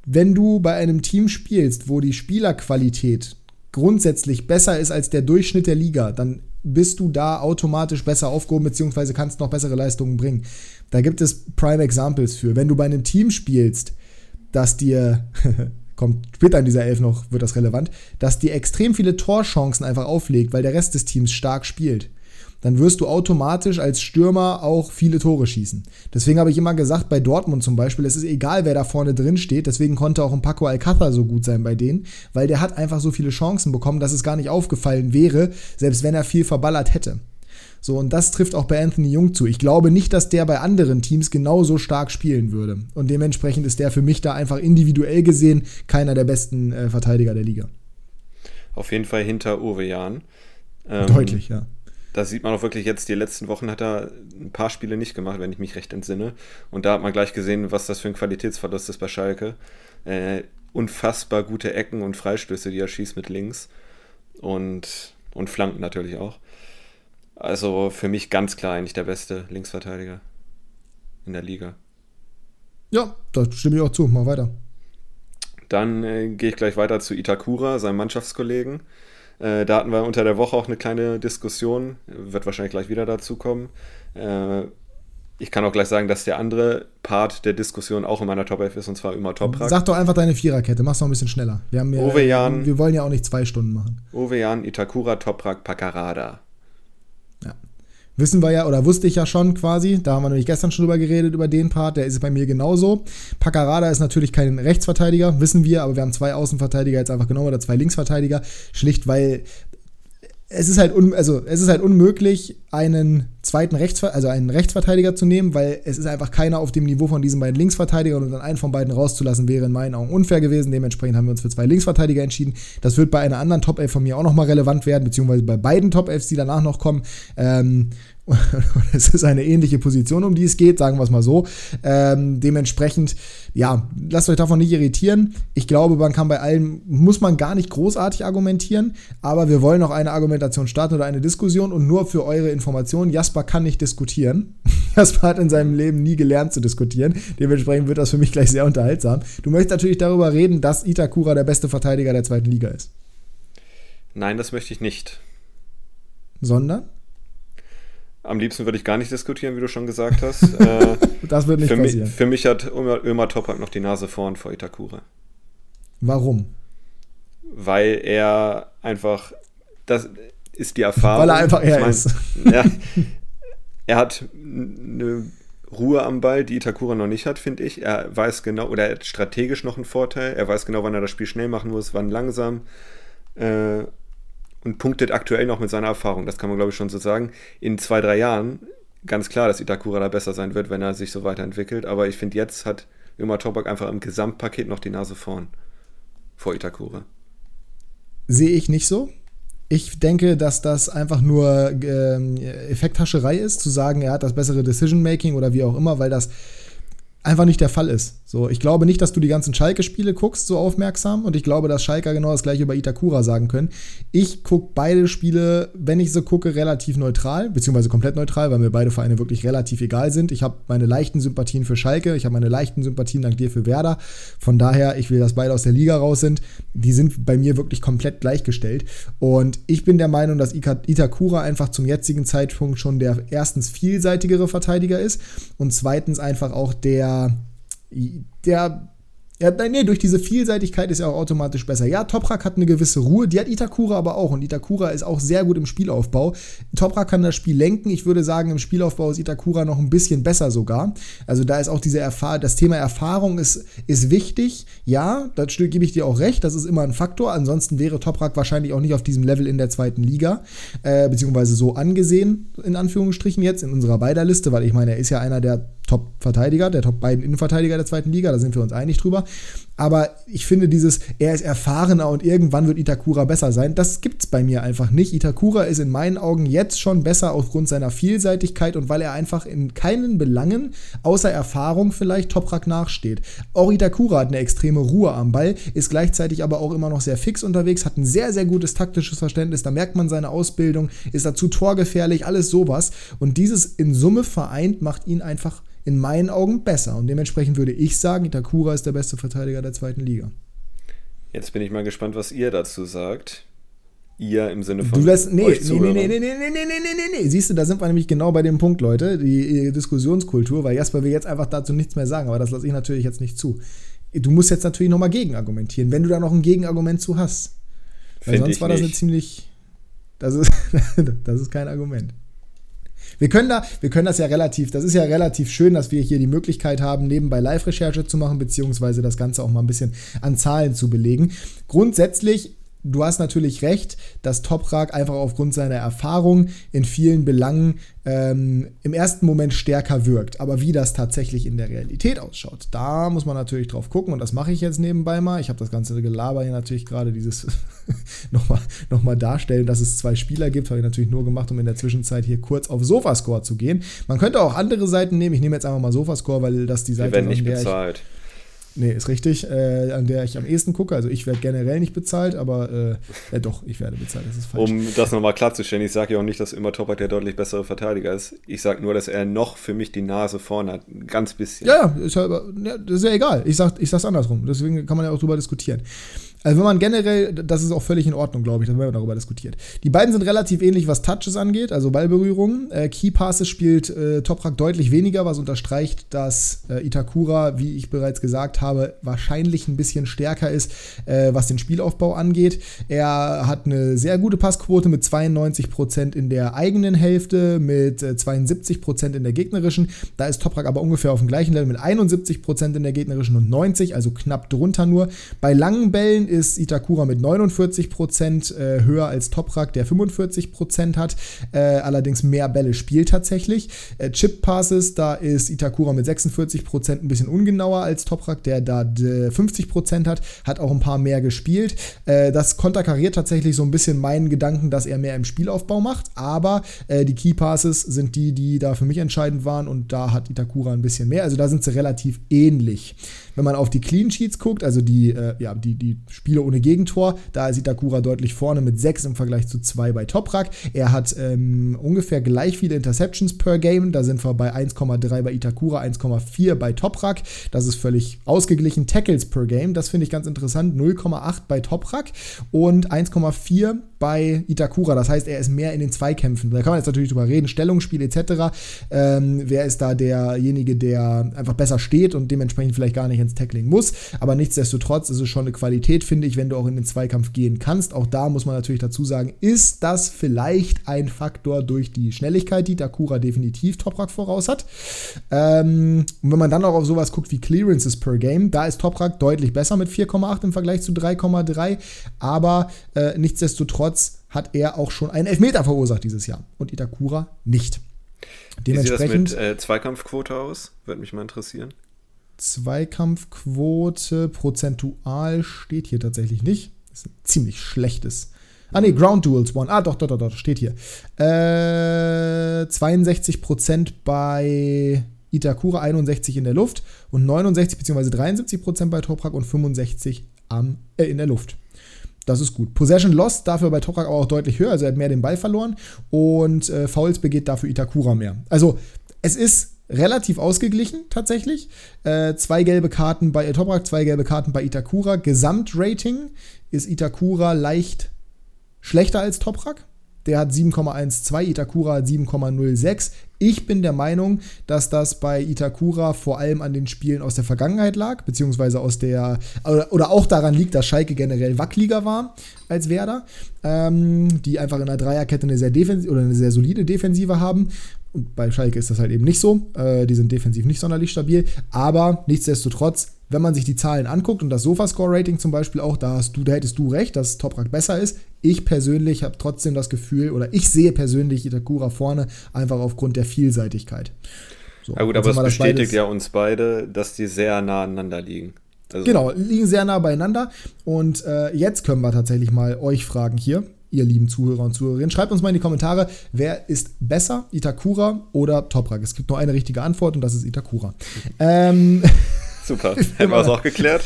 B: Wenn du bei einem Team spielst, wo die Spielerqualität grundsätzlich besser ist als der Durchschnitt der Liga, dann bist du da automatisch besser aufgehoben, beziehungsweise kannst noch bessere Leistungen bringen. Da gibt es Prime Examples für. Wenn du bei einem Team spielst, das dir *laughs* kommt später in dieser Elf noch, wird das relevant, dass die extrem viele Torchancen einfach auflegt, weil der Rest des Teams stark spielt. Dann wirst du automatisch als Stürmer auch viele Tore schießen. Deswegen habe ich immer gesagt, bei Dortmund zum Beispiel, es ist egal, wer da vorne drin steht. Deswegen konnte auch ein Paco Alcázar so gut sein bei denen, weil der hat einfach so viele Chancen bekommen, dass es gar nicht aufgefallen wäre, selbst wenn er viel verballert hätte. So, und das trifft auch bei Anthony Jung zu. Ich glaube nicht, dass der bei anderen Teams genauso stark spielen würde. Und dementsprechend ist der für mich da einfach individuell gesehen keiner der besten äh, Verteidiger der Liga.
C: Auf jeden Fall hinter Uwe Jahn.
B: Ähm, Deutlich, ja.
C: Da sieht man auch wirklich jetzt, die letzten Wochen hat er ein paar Spiele nicht gemacht, wenn ich mich recht entsinne. Und da hat man gleich gesehen, was das für ein Qualitätsverlust ist bei Schalke. Äh, unfassbar gute Ecken und Freistöße, die er schießt mit links. Und, und Flanken natürlich auch. Also für mich ganz klar eigentlich der beste Linksverteidiger in der Liga.
B: Ja, da stimme ich auch zu. Mal weiter.
C: Dann äh, gehe ich gleich weiter zu Itakura, seinem Mannschaftskollegen. Äh, da hatten wir unter der Woche auch eine kleine Diskussion, wird wahrscheinlich gleich wieder dazu kommen. Äh, ich kann auch gleich sagen, dass der andere Part der Diskussion auch in meiner Top 11 ist, und zwar immer Toprak.
B: Sag doch einfach deine Viererkette, mach's noch ein bisschen schneller. Wir, haben ja,
C: Ovejan,
B: wir wollen ja auch nicht zwei Stunden machen.
C: Ovejan, Itakura, Toprak, Pakarada.
B: Wissen wir ja, oder wusste ich ja schon quasi, da haben wir nämlich gestern schon drüber geredet, über den Part, der ist bei mir genauso. Paccarada ist natürlich kein Rechtsverteidiger, wissen wir, aber wir haben zwei Außenverteidiger jetzt einfach genommen oder zwei Linksverteidiger, schlicht weil es ist halt un, also es ist halt unmöglich, einen zweiten Rechtsver also einen Rechtsverteidiger zu nehmen, weil es ist einfach keiner auf dem Niveau von diesen beiden Linksverteidigern und dann einen von beiden rauszulassen wäre in meinen Augen unfair gewesen. Dementsprechend haben wir uns für zwei Linksverteidiger entschieden. Das wird bei einer anderen Top 11 von mir auch nochmal relevant werden, beziehungsweise bei beiden Top 11s, die danach noch kommen. Ähm, *laughs* es ist eine ähnliche Position, um die es geht, sagen wir es mal so. Ähm, dementsprechend, ja, lasst euch davon nicht irritieren. Ich glaube, man kann bei allem, muss man gar nicht großartig argumentieren, aber wir wollen noch eine Argumentation starten oder eine Diskussion und nur für eure Information, Jasper kann nicht diskutieren. *laughs* Jasper hat in seinem Leben nie gelernt zu diskutieren. Dementsprechend wird das für mich gleich sehr unterhaltsam. Du möchtest natürlich darüber reden, dass Itakura der beste Verteidiger der zweiten Liga ist.
C: Nein, das möchte ich nicht.
B: Sondern?
C: Am liebsten würde ich gar nicht diskutieren, wie du schon gesagt hast. *laughs* Äh,
B: das wird nicht
C: für
B: passieren.
C: Mich, für mich hat Ömer, Ömer Topak noch die Nase vorn vor Itakura.
B: Warum?
C: Weil er einfach, das ist die Erfahrung.
B: Weil er einfach er ich mein, ist. *laughs*
C: Ja, *laughs* er hat eine Ruhe am Ball, die Itakura noch nicht hat, finde ich. Er weiß genau, oder er hat strategisch noch einen Vorteil. Er weiß genau, wann er das Spiel schnell machen muss, wann langsam. Äh, und punktet aktuell noch mit seiner Erfahrung. Das kann man, glaube ich, schon so sagen. In zwei, drei Jahren ganz klar, dass Itakura da besser sein wird, wenn er sich so weiterentwickelt. Aber ich finde, jetzt hat Ömer Toprak einfach im Gesamtpaket noch die Nase vorn vor Itakura.
B: Sehe ich nicht so. Ich denke, dass das einfach nur äh, Effekthascherei ist, zu sagen, er hat das bessere Decision-Making oder wie auch immer, weil das einfach nicht der Fall ist. So, ich glaube nicht, dass du die ganzen Schalke-Spiele guckst, so aufmerksam. Und ich glaube, dass Schalke genau das gleiche über Itakura sagen können. Ich gucke beide Spiele, wenn ich so gucke, relativ neutral, beziehungsweise komplett neutral, weil mir beide Vereine wirklich relativ egal sind. Ich habe meine leichten Sympathien für Schalke, ich habe meine leichten Sympathien dank dir für Werder. Von daher, ich will, dass beide aus der Liga raus sind. Die sind bei mir wirklich komplett gleichgestellt. Und ich bin der Meinung, dass Itakura einfach zum jetzigen Zeitpunkt schon der erstens vielseitigere Verteidiger ist und zweitens einfach auch der der ja, nee, durch diese Vielseitigkeit ist er auch automatisch besser. Ja, Toprak hat eine gewisse Ruhe, die hat Itakura aber auch. Und Itakura ist auch sehr gut im Spielaufbau. Toprak kann das Spiel lenken. Ich würde sagen, im Spielaufbau ist Itakura noch ein bisschen besser sogar. Also da ist auch diese Erfahrung, das Thema Erfahrung ist, ist wichtig. Ja, da gebe ich dir auch recht. Das ist immer ein Faktor. Ansonsten wäre Toprak wahrscheinlich auch nicht auf diesem Level in der zweiten Liga, äh, beziehungsweise so angesehen, in Anführungsstrichen jetzt, in unserer beider Liste, weil ich meine, er ist ja einer der Top-Verteidiger, der Top beiden Innenverteidiger der zweiten Liga, da sind wir uns einig drüber. Aber ich finde dieses, er ist erfahrener und irgendwann wird Itakura besser sein, das gibt es bei mir einfach nicht. Itakura ist in meinen Augen jetzt schon besser aufgrund seiner Vielseitigkeit und weil er einfach in keinen Belangen, außer Erfahrung vielleicht, Toprak nachsteht. Auch Itakura hat eine extreme Ruhe am Ball, ist gleichzeitig aber auch immer noch sehr fix unterwegs, hat ein sehr, sehr gutes taktisches Verständnis, da merkt man seine Ausbildung, ist dazu torgefährlich, alles sowas. Und dieses in Summe vereint macht ihn einfach in meinen Augen besser. Und dementsprechend würde ich sagen, Itakura ist der beste Verteidiger der zweiten Liga.
C: Jetzt bin ich mal gespannt, was ihr dazu sagt. Ihr im Sinne von.
B: Du lässt. Nee, euch nee, nee, nee, nee, nee, nee, nee, nee, nee, nee. Siehst du, da sind wir nämlich genau bei dem Punkt, Leute. Die Diskussionskultur, weil Jasper will jetzt einfach dazu nichts mehr sagen, aber das lasse ich natürlich jetzt nicht zu. Du musst jetzt natürlich nochmal gegenargumentieren, wenn du da noch ein Gegenargument zu hast. Weil Find sonst war das nicht. eine ziemlich. Das ist, *laughs* das ist kein Argument. Wir können da, wir können das ja relativ, das ist ja relativ schön, dass wir hier die Möglichkeit haben, nebenbei Live-Recherche zu machen, beziehungsweise das Ganze auch mal ein bisschen an Zahlen zu belegen. Grundsätzlich du hast natürlich recht, dass Toprak einfach aufgrund seiner Erfahrung in vielen Belangen ähm, im ersten Moment stärker wirkt. Aber wie das tatsächlich in der Realität ausschaut, da muss man natürlich drauf gucken und das mache ich jetzt nebenbei mal. Ich habe das ganze Gelaber hier natürlich gerade dieses *laughs* nochmal noch mal darstellen, dass es zwei Spieler gibt, habe ich natürlich nur gemacht, um in der Zwischenzeit hier kurz auf Sofascore zu gehen. Man könnte auch andere Seiten nehmen. Ich nehme jetzt einfach mal Sofascore, weil das die Seite
C: ist. Die werden nicht bezahlt. Ich,
B: Nee, ist richtig, äh, an der ich am ehesten gucke. Also ich werde generell nicht bezahlt, aber äh, äh, doch, ich werde bezahlt, das ist falsch.
C: Um das nochmal klarzustellen, ich sage ja auch nicht, dass immer Topak der deutlich bessere Verteidiger ist. Ich sage nur, dass er noch für mich die Nase vorne hat. Ein ganz bisschen.
B: Ja, ist ja, das ist ja egal. Ich sage ich sag's andersrum. Deswegen kann man ja auch drüber diskutieren. Also wenn man generell, das ist auch völlig in Ordnung, glaube ich, dann werden wir darüber diskutiert. Die beiden sind relativ ähnlich, was Touches angeht, also Ballberührungen. Äh, Key Passes spielt äh, Toprak deutlich weniger, was unterstreicht, dass äh, Itakura, wie ich bereits gesagt habe, wahrscheinlich ein bisschen stärker ist, äh, was den Spielaufbau angeht. Er hat eine sehr gute Passquote mit 92% in der eigenen Hälfte, mit 72% äh, in der gegnerischen. Da ist Toprak aber ungefähr auf dem gleichen Level mit 71% in der gegnerischen und 90, also knapp drunter nur. Bei langen Bällen ist Itakura mit 49% äh, höher als Toprak, der 45% hat, äh, allerdings mehr Bälle spielt tatsächlich. Äh, Chip Passes, da ist Itakura mit 46% ein bisschen ungenauer als Toprak, der da 50% hat, hat auch ein paar mehr gespielt. Äh, das konterkariert tatsächlich so ein bisschen meinen Gedanken, dass er mehr im Spielaufbau macht, aber äh, die Key Passes sind die, die da für mich entscheidend waren und da hat Itakura ein bisschen mehr. Also da sind sie relativ ähnlich. Wenn man auf die Clean Sheets guckt, also die, äh, ja, die, die Spiele ohne Gegentor, da ist Itakura deutlich vorne mit 6 im Vergleich zu 2 bei Toprak. Er hat ähm, ungefähr gleich viele Interceptions per Game. Da sind wir bei 1,3 bei Itakura, 1,4 bei Toprak. Das ist völlig ausgeglichen. Tackles per Game, das finde ich ganz interessant. 0,8 bei Toprak und 1,4 bei Itakura. Das heißt, er ist mehr in den Zweikämpfen. Da kann man jetzt natürlich drüber reden, Stellungsspiel etc. Ähm, wer ist da derjenige, der einfach besser steht und dementsprechend vielleicht gar nicht ins Tackling muss. Aber nichtsdestotrotz ist es schon eine Qualität, finde ich, wenn du auch in den Zweikampf gehen kannst. Auch da muss man natürlich dazu sagen, ist das vielleicht ein Faktor durch die Schnelligkeit, die Itakura definitiv Toprak voraus hat. Ähm, und wenn man dann auch auf sowas guckt wie Clearances per Game, da ist Toprak deutlich besser mit 4,8 im Vergleich zu 3,3. Aber äh, nichtsdestotrotz Nichtsdestotrotz hat er auch schon einen Elfmeter verursacht dieses Jahr und Itakura nicht.
C: Dementsprechend, Wie sieht das mit äh, Zweikampfquote aus? Würde mich mal interessieren.
B: Zweikampfquote prozentual steht hier tatsächlich nicht. Das ist ein ziemlich schlechtes. Ah ne, Ground Duels One. Ah, doch, doch, doch, doch, steht hier. Äh, 62% bei Itakura, 61 in der Luft und 69 bzw. 73% bei Toprak und 65 am, äh, in der Luft. Das ist gut. Possession Lost dafür bei Toprak aber auch deutlich höher, also er hat mehr den Ball verloren und äh, Fouls begeht dafür Itakura mehr. Also es ist relativ ausgeglichen tatsächlich. Äh, zwei gelbe Karten bei Toprak, zwei gelbe Karten bei Itakura. Gesamtrating ist Itakura leicht schlechter als Toprak. Der hat 7,12, Itakura hat 7,06. Ich bin der Meinung, dass das bei Itakura vor allem an den Spielen aus der Vergangenheit lag, beziehungsweise aus der, oder, oder auch daran liegt, dass Schalke generell wackeliger war als Werder, ähm, die einfach in der Dreierkette eine sehr oder eine sehr solide Defensive haben. Und bei Schalke ist das halt eben nicht so. Äh, die sind defensiv nicht sonderlich stabil. Aber nichtsdestotrotz, wenn man sich die Zahlen anguckt und das Sofascore-Rating zum Beispiel auch, da, hast du, da hättest du recht, dass Toprak besser ist. Ich persönlich habe trotzdem das Gefühl, oder ich sehe persönlich Itakura vorne, einfach aufgrund der Vielseitigkeit.
C: So, ja gut, aber es bestätigt ja uns beide, dass die sehr nah aneinander liegen.
B: Also genau, liegen sehr nah beieinander. Und äh, jetzt können wir tatsächlich mal euch fragen hier, ihr lieben Zuhörer und Zuhörerinnen. Schreibt uns mal in die Kommentare, wer ist besser, Itakura oder Toprak? Es gibt nur eine richtige Antwort und das ist Itakura. ähm, *laughs*
C: Super, hätten wir es auch geklärt.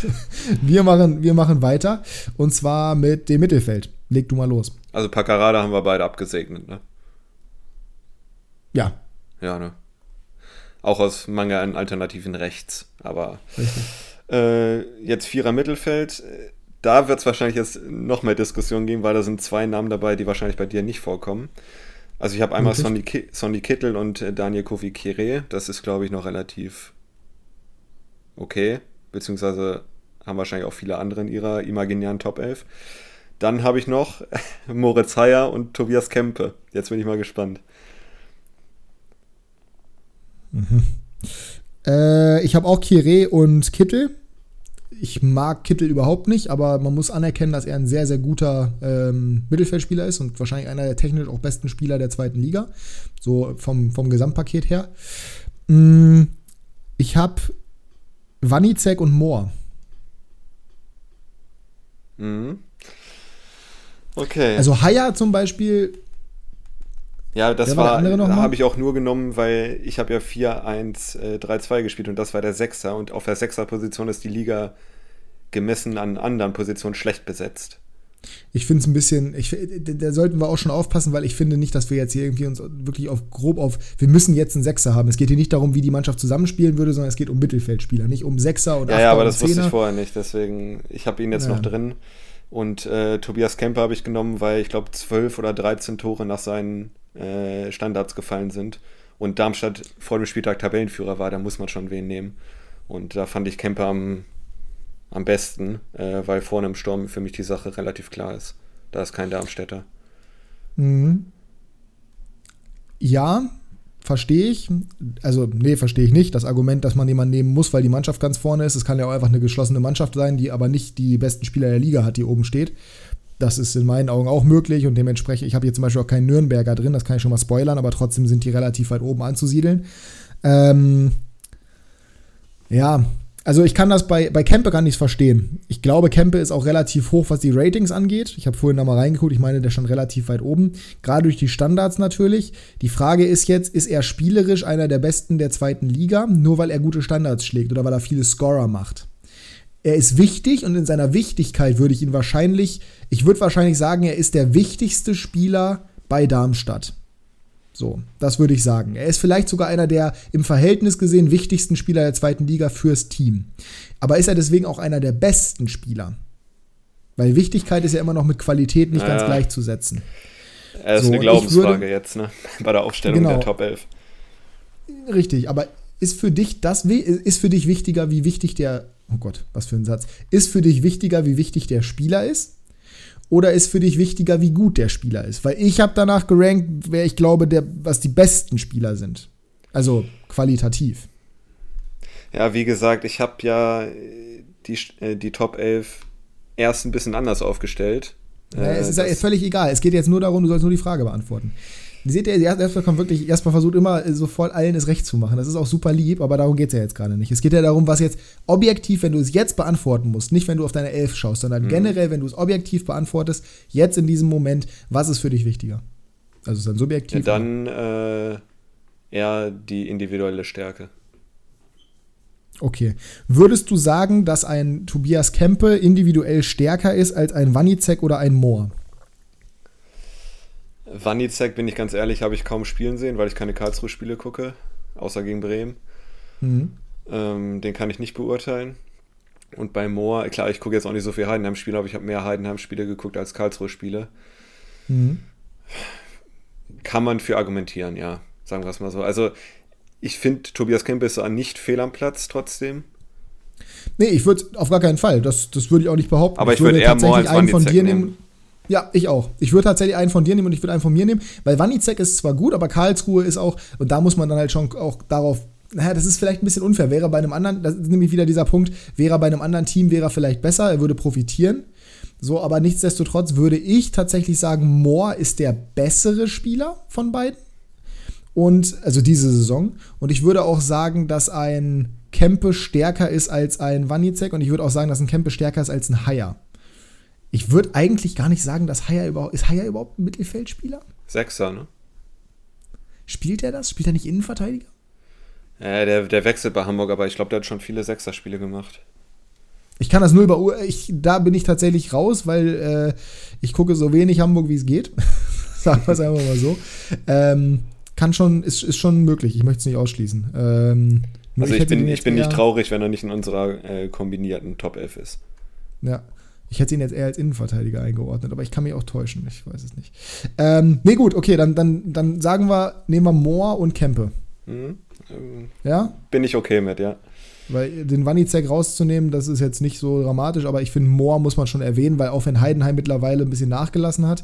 B: Wir machen, wir machen weiter und zwar mit dem Mittelfeld. Leg du mal los.
C: Also Paccarada haben wir beide abgesegnet, ne?
B: Ja.
C: Ja, ne? Auch aus Mangel an Alternativen rechts, aber äh, jetzt Vierer Mittelfeld. Da wird es wahrscheinlich jetzt noch mehr Diskussionen geben, weil da sind zwei Namen dabei, die wahrscheinlich bei dir nicht vorkommen. Also ich habe einmal Sonny, Sonny Kittel und äh, Daniel Kofi Kire. Das ist, glaube ich, noch relativ okay, beziehungsweise haben wahrscheinlich auch viele andere in ihrer imaginären Top 11. Dann habe ich noch *laughs* Moritz Heyer und Tobias Kempe. Jetzt bin ich mal gespannt.
B: Mhm. Äh, ich habe auch Kire und Kittel. Ich mag Kittel überhaupt nicht, aber man muss anerkennen, dass er ein sehr, sehr guter ähm, Mittelfeldspieler ist und wahrscheinlich einer der technisch auch besten Spieler der zweiten Liga. So vom, vom Gesamtpaket her. Mm, ich habe Wanizek und Mohr.
C: Mhm. Okay.
B: Also Haya zum Beispiel.
C: Ja, das war, war habe ich auch nur genommen, weil ich habe ja 4-1-3-2 äh, gespielt und das war der Sechser und auf der Sechser-Position ist die Liga gemessen an anderen Positionen schlecht besetzt.
B: Ich finde es ein bisschen, ich, da sollten wir auch schon aufpassen, weil ich finde nicht, dass wir jetzt hier irgendwie uns wirklich auf grob auf, wir müssen jetzt einen Sechser haben. Es geht hier nicht darum, wie die Mannschaft zusammenspielen würde, sondern es geht um Mittelfeldspieler, nicht um Sechser und
C: Ja, ja, aber das wusste ich vorher nicht, deswegen, ich habe ihn jetzt ja. noch drin. Und äh, Tobias Kemper habe ich genommen, weil ich glaube, zwölf oder 13 Tore nach seinen äh, Standards gefallen sind. Und Darmstadt vor dem Spieltag Tabellenführer war, da muss man schon wen nehmen. Und da fand ich Kemper am am besten, äh, weil vorne im Sturm für mich die Sache relativ klar ist. Da ist kein Darmstädter.
B: Mhm. Ja, verstehe ich. Also, nee, verstehe ich nicht. Das Argument, dass man jemanden nehmen muss, weil die Mannschaft ganz vorne ist. Es kann ja auch einfach eine geschlossene Mannschaft sein, die aber nicht die besten Spieler der Liga hat, die oben steht. Das ist in meinen Augen auch möglich und dementsprechend, ich habe hier zum Beispiel auch keinen Nürnberger drin, das kann ich schon mal spoilern, aber trotzdem sind die relativ weit oben anzusiedeln. Ähm, ja, also ich kann das bei, bei Kempe gar nicht verstehen. Ich glaube, Kempe ist auch relativ hoch, was die Ratings angeht. Ich habe vorhin da mal reingeguckt, ich meine, der stand relativ weit oben. Gerade durch die Standards natürlich. Die Frage ist jetzt, ist er spielerisch einer der Besten der zweiten Liga, nur weil er gute Standards schlägt oder weil er viele Scorer macht? Er ist wichtig und in seiner Wichtigkeit würde ich ihn wahrscheinlich, ich würde wahrscheinlich sagen, er ist der wichtigste Spieler bei Darmstadt. So, das würde ich sagen. Er ist vielleicht sogar einer der im Verhältnis gesehen wichtigsten Spieler der zweiten Liga fürs Team. Aber ist er deswegen auch einer der besten Spieler? Weil Wichtigkeit ist ja immer noch mit Qualität nicht naja. ganz gleichzusetzen.
C: Ist so, eine Glaubensfrage würde, jetzt, ne? *laughs* Bei der Aufstellung genau. der Top 11.
B: Richtig, aber ist für dich das ist für dich wichtiger, wie wichtig der Oh Gott, was für ein Satz. Ist für dich wichtiger, wie wichtig der Spieler ist? Oder ist für dich wichtiger, wie gut der Spieler ist? Weil ich habe danach gerankt, wer ich glaube, der, was die besten Spieler sind. Also qualitativ.
C: Ja, wie gesagt, ich habe ja die, äh, die Top 11 erst ein bisschen anders aufgestellt.
B: Ja, es ist ja völlig egal. Es geht jetzt nur darum, du sollst nur die Frage beantworten. Seht ihr, erstmal kommt wirklich, erstmal versucht immer sofort allen es recht zu machen. Das ist auch super lieb, aber darum geht es ja jetzt gerade nicht. Es geht ja darum, was jetzt objektiv, wenn du es jetzt beantworten musst, nicht wenn du auf deine Elf schaust, sondern mhm. generell, wenn du es objektiv beantwortest, jetzt in diesem Moment, was ist für dich wichtiger? Also ist dann subjektiv.
C: Ja, dann äh, eher die individuelle Stärke.
B: Okay. Würdest du sagen, dass ein Tobias Kempe individuell stärker ist als ein Wanizek oder ein Mohr?
C: Wanizek, bin ich ganz ehrlich, habe ich kaum spielen sehen, weil ich keine Karlsruhe-Spiele gucke, außer gegen Bremen. Mhm. Ähm, den kann ich nicht beurteilen. Und bei Moor, klar, ich gucke jetzt auch nicht so viel Heidenheim-Spiele, aber ich habe mehr Heidenheim-Spiele geguckt als Karlsruhe-Spiele. Mhm. Kann man für argumentieren, ja. Sagen wir es mal so. Also, ich finde, Tobias Kempe ist nicht fehl am Platz trotzdem.
B: Nee, ich würde auf gar keinen Fall. Das, das würde ich auch nicht behaupten.
C: Aber ich, ich würde eher Moor als einen von dir nehmen. nehmen.
B: Ja, ich auch. Ich würde tatsächlich einen von dir nehmen und ich würde einen von mir nehmen, weil Wanizek ist zwar gut, aber Karlsruhe ist auch, und da muss man dann halt schon auch darauf naja, das ist vielleicht ein bisschen unfair. Wäre bei einem anderen, das ist nämlich wieder dieser Punkt, wäre bei einem anderen Team, wäre er vielleicht besser, er würde profitieren. So, aber nichtsdestotrotz würde ich tatsächlich sagen, Moore ist der bessere Spieler von beiden. Und, also diese Saison. Und ich würde auch sagen, dass ein Kempe stärker ist als ein Wanizek. Und ich würde auch sagen, dass ein Kempe stärker ist als ein Haier. Ich würde eigentlich gar nicht sagen, dass Haier überhaupt. Ist Haier überhaupt ein Mittelfeldspieler?
C: Sechser, ne?
B: Spielt er das? Spielt er nicht Innenverteidiger?
C: Ja, der, der wechselt bei Hamburg, aber ich glaube, der hat schon viele Sechser-Spiele gemacht.
B: Ich kann das nur über. Ich, da bin ich tatsächlich raus, weil äh, ich gucke so wenig Hamburg, wie es geht. *laughs* Sagen wir es einfach mal so. Ähm, kann schon, ist, ist schon möglich. Ich möchte es nicht ausschließen. Ähm,
C: also ich, ich bin, ich bin nicht traurig, wenn er nicht in unserer äh, kombinierten Top 11 ist.
B: Ja. Ich hätte ihn jetzt eher als Innenverteidiger eingeordnet, aber ich kann mich auch täuschen. Ich weiß es nicht. Ähm, nee, gut, okay, dann, dann, dann sagen wir, nehmen wir Moore und Kempe. Mhm.
C: Ähm, ja? Bin ich okay mit, ja.
B: Weil den Wanizek rauszunehmen, das ist jetzt nicht so dramatisch, aber ich finde, Moore muss man schon erwähnen, weil auch wenn Heidenheim mittlerweile ein bisschen nachgelassen hat,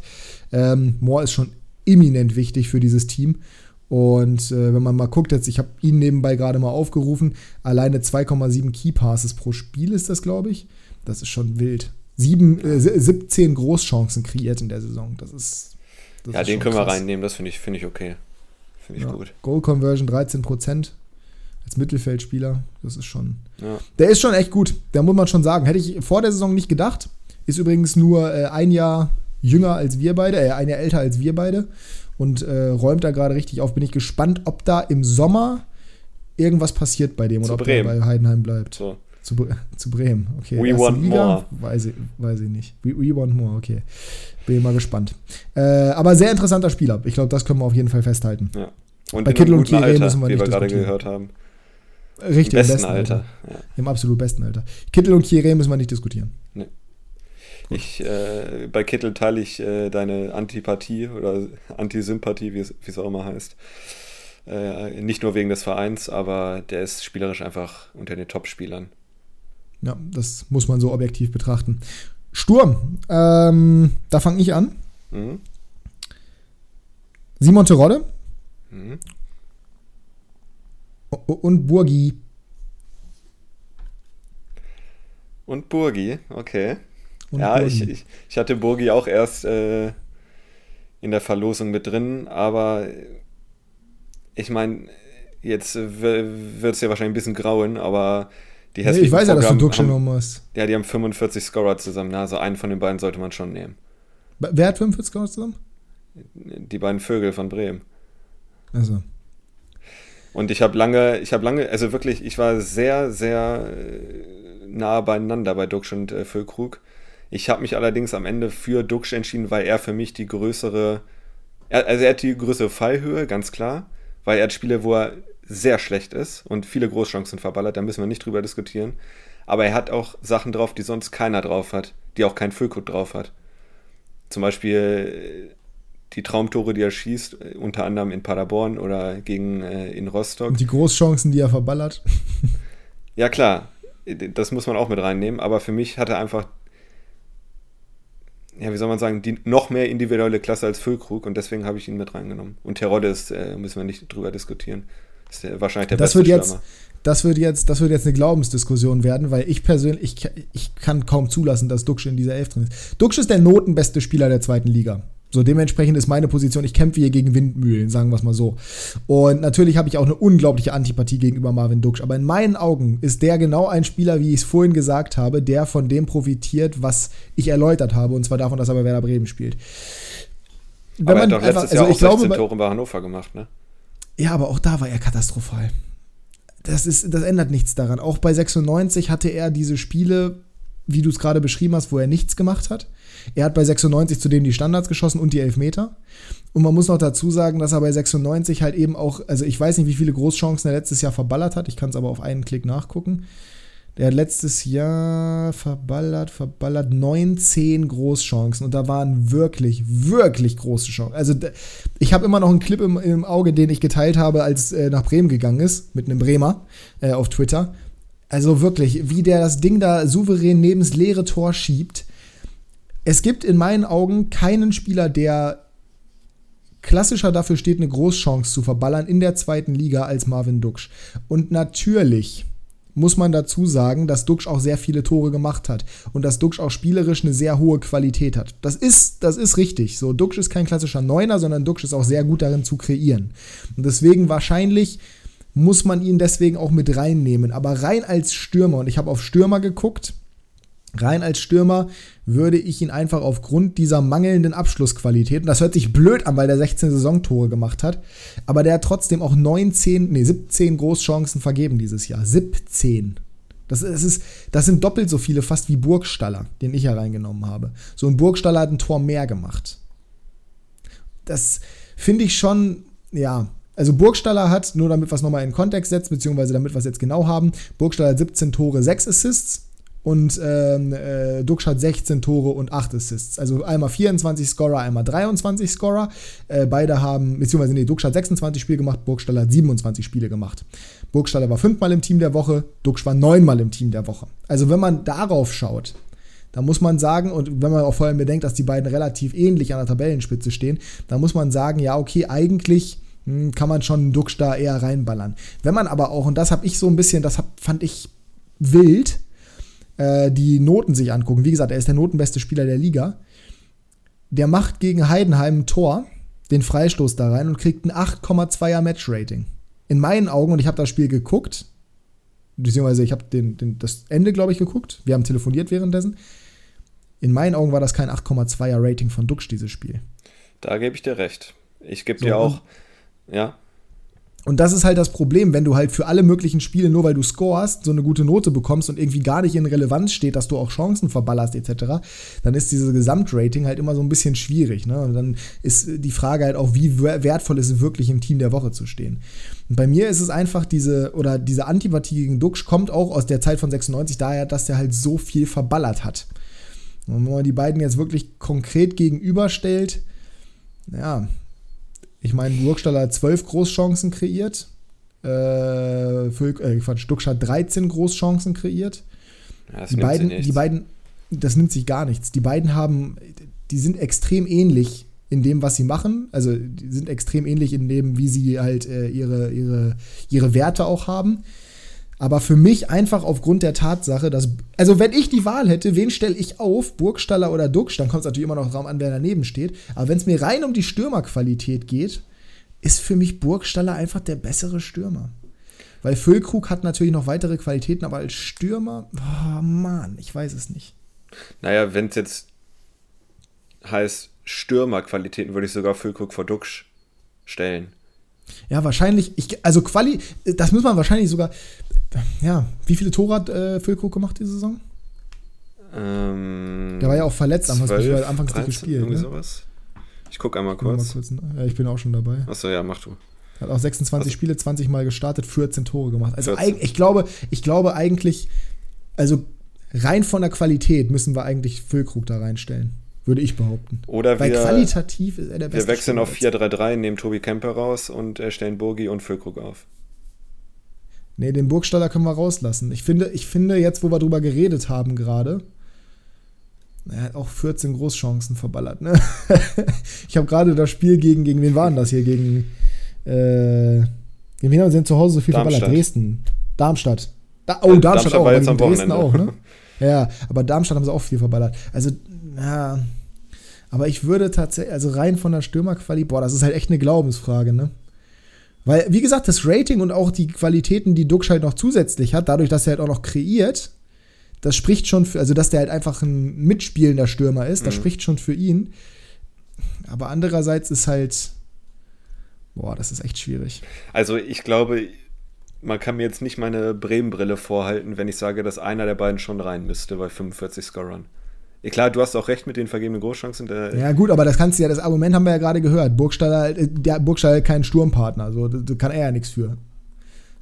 B: ähm, Moore ist schon eminent wichtig für dieses Team. Und äh, wenn man mal guckt, jetzt, ich habe ihn nebenbei gerade mal aufgerufen, alleine 2,7 Key Passes pro Spiel ist das, glaube ich. Das ist schon wild sieben, äh, 17 Großchancen kreiert in der Saison. Das ist.
C: Das ja, ist den können krass. wir reinnehmen, das finde ich, find ich okay. Finde ich ja. gut.
B: Goal Conversion 13 Prozent als Mittelfeldspieler. Das ist schon. Ja. Der ist schon echt gut. Der muss man schon sagen. Hätte ich vor der Saison nicht gedacht. Ist übrigens nur äh, ein Jahr jünger als wir beide, äh, ein Jahr älter als wir beide. Und äh, räumt da gerade richtig auf. Bin ich gespannt, ob da im Sommer irgendwas passiert bei dem
C: Zu
B: oder
C: Bremen.
B: ob er bei Heidenheim bleibt.
C: So.
B: Zu, zu Bremen, okay.
C: We Erste want Liga? more.
B: Weiß ich, weiß ich nicht. We, we want more, okay. Bin mal gespannt. Äh, aber sehr interessanter Spieler. Ich glaube, das können wir auf jeden Fall festhalten.
C: Ja. Und Bei Kittel und Kire müssen wir wie nicht wir gerade gehört haben.
B: Richtig, im besten, im besten Alter. Alter. Ja. Im absolut besten Alter. Kittel und Kire müssen wir nicht diskutieren. Nee.
C: Ich, äh, bei Kittel teile ich äh, deine Antipathie oder Antisympathie, wie es auch immer heißt. Äh, nicht nur wegen des Vereins, aber der ist spielerisch einfach unter den Top-Spielern.
B: Ja, das muss man so objektiv betrachten. Sturm, ähm, da fange ich an. Mhm. Simon Terodde. Mhm. Und Burgi.
C: Und Burgi, okay. Und ja, ich, ich, ich, hatte Burgi auch erst äh, in der Verlosung mit drin, aber ich meine, jetzt wird es ja wahrscheinlich ein bisschen grauen, aber die
B: hässlichen nee, Ich weiß ja, dass du Duck genommen hast.
C: Ja, die haben 45 Scorer zusammen. Also einen von den beiden sollte man schon nehmen.
B: Wer hat 45 Scorer zusammen?
C: Die beiden Vögel von Bremen.
B: Also.
C: Und ich habe lange, ich habe lange, also wirklich, ich war sehr, sehr äh, nah beieinander bei Duxch und äh, Füllkrug. Ich habe mich allerdings am Ende für Duxch entschieden, weil er für mich die größere, er, also er hat die größere Fallhöhe, ganz klar, weil er hat Spiele, wo er sehr schlecht ist und viele Großchancen verballert, da müssen wir nicht drüber diskutieren. Aber er hat auch Sachen drauf, die sonst keiner drauf hat, die auch kein Füllkrug drauf hat. Zum Beispiel äh, die Traumtore, die er schießt, äh, unter anderem in Paderborn oder gegen äh, in Rostock.
B: Und die Großchancen, die er verballert.
C: ja, klar, das muss man auch mit reinnehmen, aber für mich hat er einfach, ja, wie soll man sagen, die noch mehr individuelle Klasse als Füllkrug und deswegen habe ich ihn mit reingenommen. Und Terodde ist, äh, müssen wir nicht drüber diskutieren. Ist der, wahrscheinlich der
B: das beste wird jetzt, das wird jetzt, das wird jetzt eine Glaubensdiskussion werden, weil ich persönlich, ich, ich kann kaum zulassen, dass Duxch in dieser Elf drin ist. Duxch ist der notenbeste Spieler der zweiten Liga. So, dementsprechend ist meine Position, ich kämpfe hier gegen Windmühlen, sagen wir es mal so. Und natürlich habe ich auch eine unglaubliche Antipathie gegenüber Marvin Duksch. Aber in meinen Augen ist der genau ein Spieler, wie ich es vorhin gesagt habe, der von dem profitiert, was ich erläutert habe. Und zwar davon, dass er bei Werder Bremen spielt.
C: Wenn aber er hat doch letztes einfach, Jahr also auch 16 glaube, Tore bei Hannover gemacht, ne?
B: Ja, aber auch da war er katastrophal. Das, ist, das ändert nichts daran. Auch bei 96 hatte er diese Spiele, wie du es gerade beschrieben hast, wo er nichts gemacht hat. Er hat bei 96 zudem die Standards geschossen und die Elfmeter. Und man muss noch dazu sagen, dass er bei 96 halt eben auch, also ich weiß nicht, wie viele Großchancen er letztes Jahr verballert hat. Ich kann es aber auf einen Klick nachgucken. Der hat letztes Jahr verballert, verballert 19 Großchancen und da waren wirklich, wirklich große Chancen. Also ich habe immer noch einen Clip im, im, Auge, den ich geteilt habe, als äh, nach Bremen gegangen ist, mit einem Bremer äh, auf Twitter. Also wirklich, wie der das Ding da souverän neben das leere Tor schiebt es gibt in meinen Augen keinen Spieler, der klassischer dafür steht, eine Großchance zu verballern in der zweiten Liga als Marvin Duksch. Und natürlich muss man dazu sagen, dass Duksch auch sehr viele Tore gemacht hat und dass Duksch auch spielerisch eine sehr hohe Qualität hat. Das ist, das ist richtig. So, Duksch ist kein klassischer Neuner, sondern Duksch ist auch sehr gut darin zu kreieren. Und deswegen wahrscheinlich muss man ihn deswegen auch mit reinnehmen. Aber rein als Stürmer, und ich habe auf Stürmer geguckt, Rein als Stürmer würde ich ihn einfach aufgrund dieser mangelnden Abschlussqualität, und das hört sich blöd an, weil der 16 Saisontore gemacht hat, aber der hat trotzdem auch 19, nee, 17 Großchancen vergeben dieses Jahr. 17. Das, ist, das sind doppelt so viele fast wie Burgstaller, den ich ja reingenommen habe. So ein Burgstaller hat ein Tor mehr gemacht. Das finde ich schon, ja, also Burgstaller hat, nur damit wir es nochmal in Kontext setzen, beziehungsweise damit wir es jetzt genau haben, Burgstaller hat 17 Tore, 6 Assists und ähm, äh, Dux hat 16 Tore und 8 Assists. Also einmal 24 Scorer, einmal 23 Scorer. Äh, beide haben, beziehungsweise nee, Dux hat 26 Spiele gemacht, Burgstaller hat 27 Spiele gemacht. Burgstaller war fünfmal im Team der Woche, Dux war neunmal im Team der Woche. Also wenn man darauf schaut, da muss man sagen, und wenn man auch vor allem bedenkt, dass die beiden relativ ähnlich an der Tabellenspitze stehen, da muss man sagen, ja, okay, eigentlich hm, kann man schon einen Dux da eher reinballern. Wenn man aber auch, und das habe ich so ein bisschen, das hab, fand ich wild, äh, die Noten sich angucken, wie gesagt, er ist der notenbeste Spieler der Liga, der macht gegen Heidenheim ein Tor, den Freistoß da rein und kriegt ein 8,2er Match-Rating. In meinen Augen, und ich habe das Spiel geguckt, beziehungsweise ich habe den, den, das Ende, glaube ich, geguckt. Wir haben telefoniert währenddessen. In meinen Augen war das kein 8,2er Rating von Dux, dieses Spiel.
C: Da gebe ich dir recht. Ich gebe so, dir auch, ja.
B: Und das ist halt das Problem, wenn du halt für alle möglichen Spiele, nur weil du scorest, so eine gute Note bekommst und irgendwie gar nicht in Relevanz steht, dass du auch Chancen verballerst etc., dann ist dieses Gesamtrating halt immer so ein bisschen schwierig. Ne? Und dann ist die Frage halt auch, wie wertvoll ist es wirklich im Team der Woche zu stehen. Und bei mir ist es einfach diese, oder diese Antipathie gegen Duxch kommt auch aus der Zeit von 96 daher, dass der halt so viel verballert hat. Und wenn man die beiden jetzt wirklich konkret gegenüberstellt, ja, ich meine, Burgstaller hat zwölf Großchancen kreiert. Äh, für, äh, Quatsch, Duxch hat 13 Großchancen kreiert. Ja, die, beiden, die beiden, das nimmt sich gar nichts. Die beiden haben, die sind extrem ähnlich in dem, was sie machen. Also die sind extrem ähnlich in dem, wie sie halt äh, ihre, ihre, ihre Werte auch haben. Aber für mich einfach aufgrund der Tatsache, dass, also wenn ich die Wahl hätte, wen stelle ich auf, Burgstaller oder Duxch, dann kommt es natürlich immer noch Raum an, wer daneben steht. Aber wenn es mir rein um die Stürmerqualität geht, ist für mich Burgstaller einfach der bessere Stürmer. Weil Füllkrug hat natürlich noch weitere Qualitäten, aber als Stürmer, oh Mann, ich weiß es nicht.
C: Naja, wenn es jetzt heißt Stürmerqualitäten, würde ich sogar Füllkrug vor Duxch stellen.
B: Ja, wahrscheinlich, ich, also Quali, das muss man wahrscheinlich sogar, ja, wie viele Tore hat äh, Füllkrug gemacht diese Saison?
C: Ähm,
B: der war ja auch verletzt, am Anfangs nicht gespielt.
C: Irgendwie ne? sowas. Ich gucke einmal kurz. Mal kurz.
B: Ja, ich bin auch schon dabei.
C: Achso, ja, mach du.
B: Hat auch 26 also, Spiele, 20 Mal gestartet, 14 Tore gemacht. Also ich glaube, ich glaube eigentlich, also rein von der Qualität müssen wir eigentlich Füllkrug da reinstellen. Würde ich behaupten.
C: Oder
B: Weil wir, qualitativ ist er der
C: beste. Wir wechseln auf 4-3-3, nehmen Tobi Kemper raus und stellen Burgi und Füllkrug auf.
B: Nee, den Burgstaller können wir rauslassen. Ich finde, ich finde jetzt, wo wir drüber geredet haben gerade, er hat auch 14 Großchancen verballert. Ne? *laughs* ich habe gerade das Spiel gegen, gegen wen waren das hier? Gegen, äh, gegen wen haben sie denn zu Hause so viel Darmstadt. verballert? Dresden. Darmstadt. Da, oh, Darmstadt, Darmstadt auch, war jetzt am Dresden auch, ne? Ja, aber Darmstadt haben sie auch viel verballert. Also, ja. Aber ich würde tatsächlich, also rein von der Stürmerqualität, boah, das ist halt echt eine Glaubensfrage, ne? Weil, wie gesagt, das Rating und auch die Qualitäten, die Duxch halt noch zusätzlich hat, dadurch, dass er halt auch noch kreiert, das spricht schon für, also dass der halt einfach ein mitspielender Stürmer ist, das mhm. spricht schon für ihn. Aber andererseits ist halt, boah, das ist echt schwierig.
C: Also ich glaube, man kann mir jetzt nicht meine Bremen-Brille vorhalten, wenn ich sage, dass einer der beiden schon rein müsste bei 45 Scorern. Ja, klar, du hast auch recht mit den vergebenen Großchancen.
B: ja, gut, aber das kannst du ja, das Argument haben wir ja gerade gehört. Burgstaller, äh, der Burgstaller hat keinen Sturmpartner, so, da kann er ja nichts für.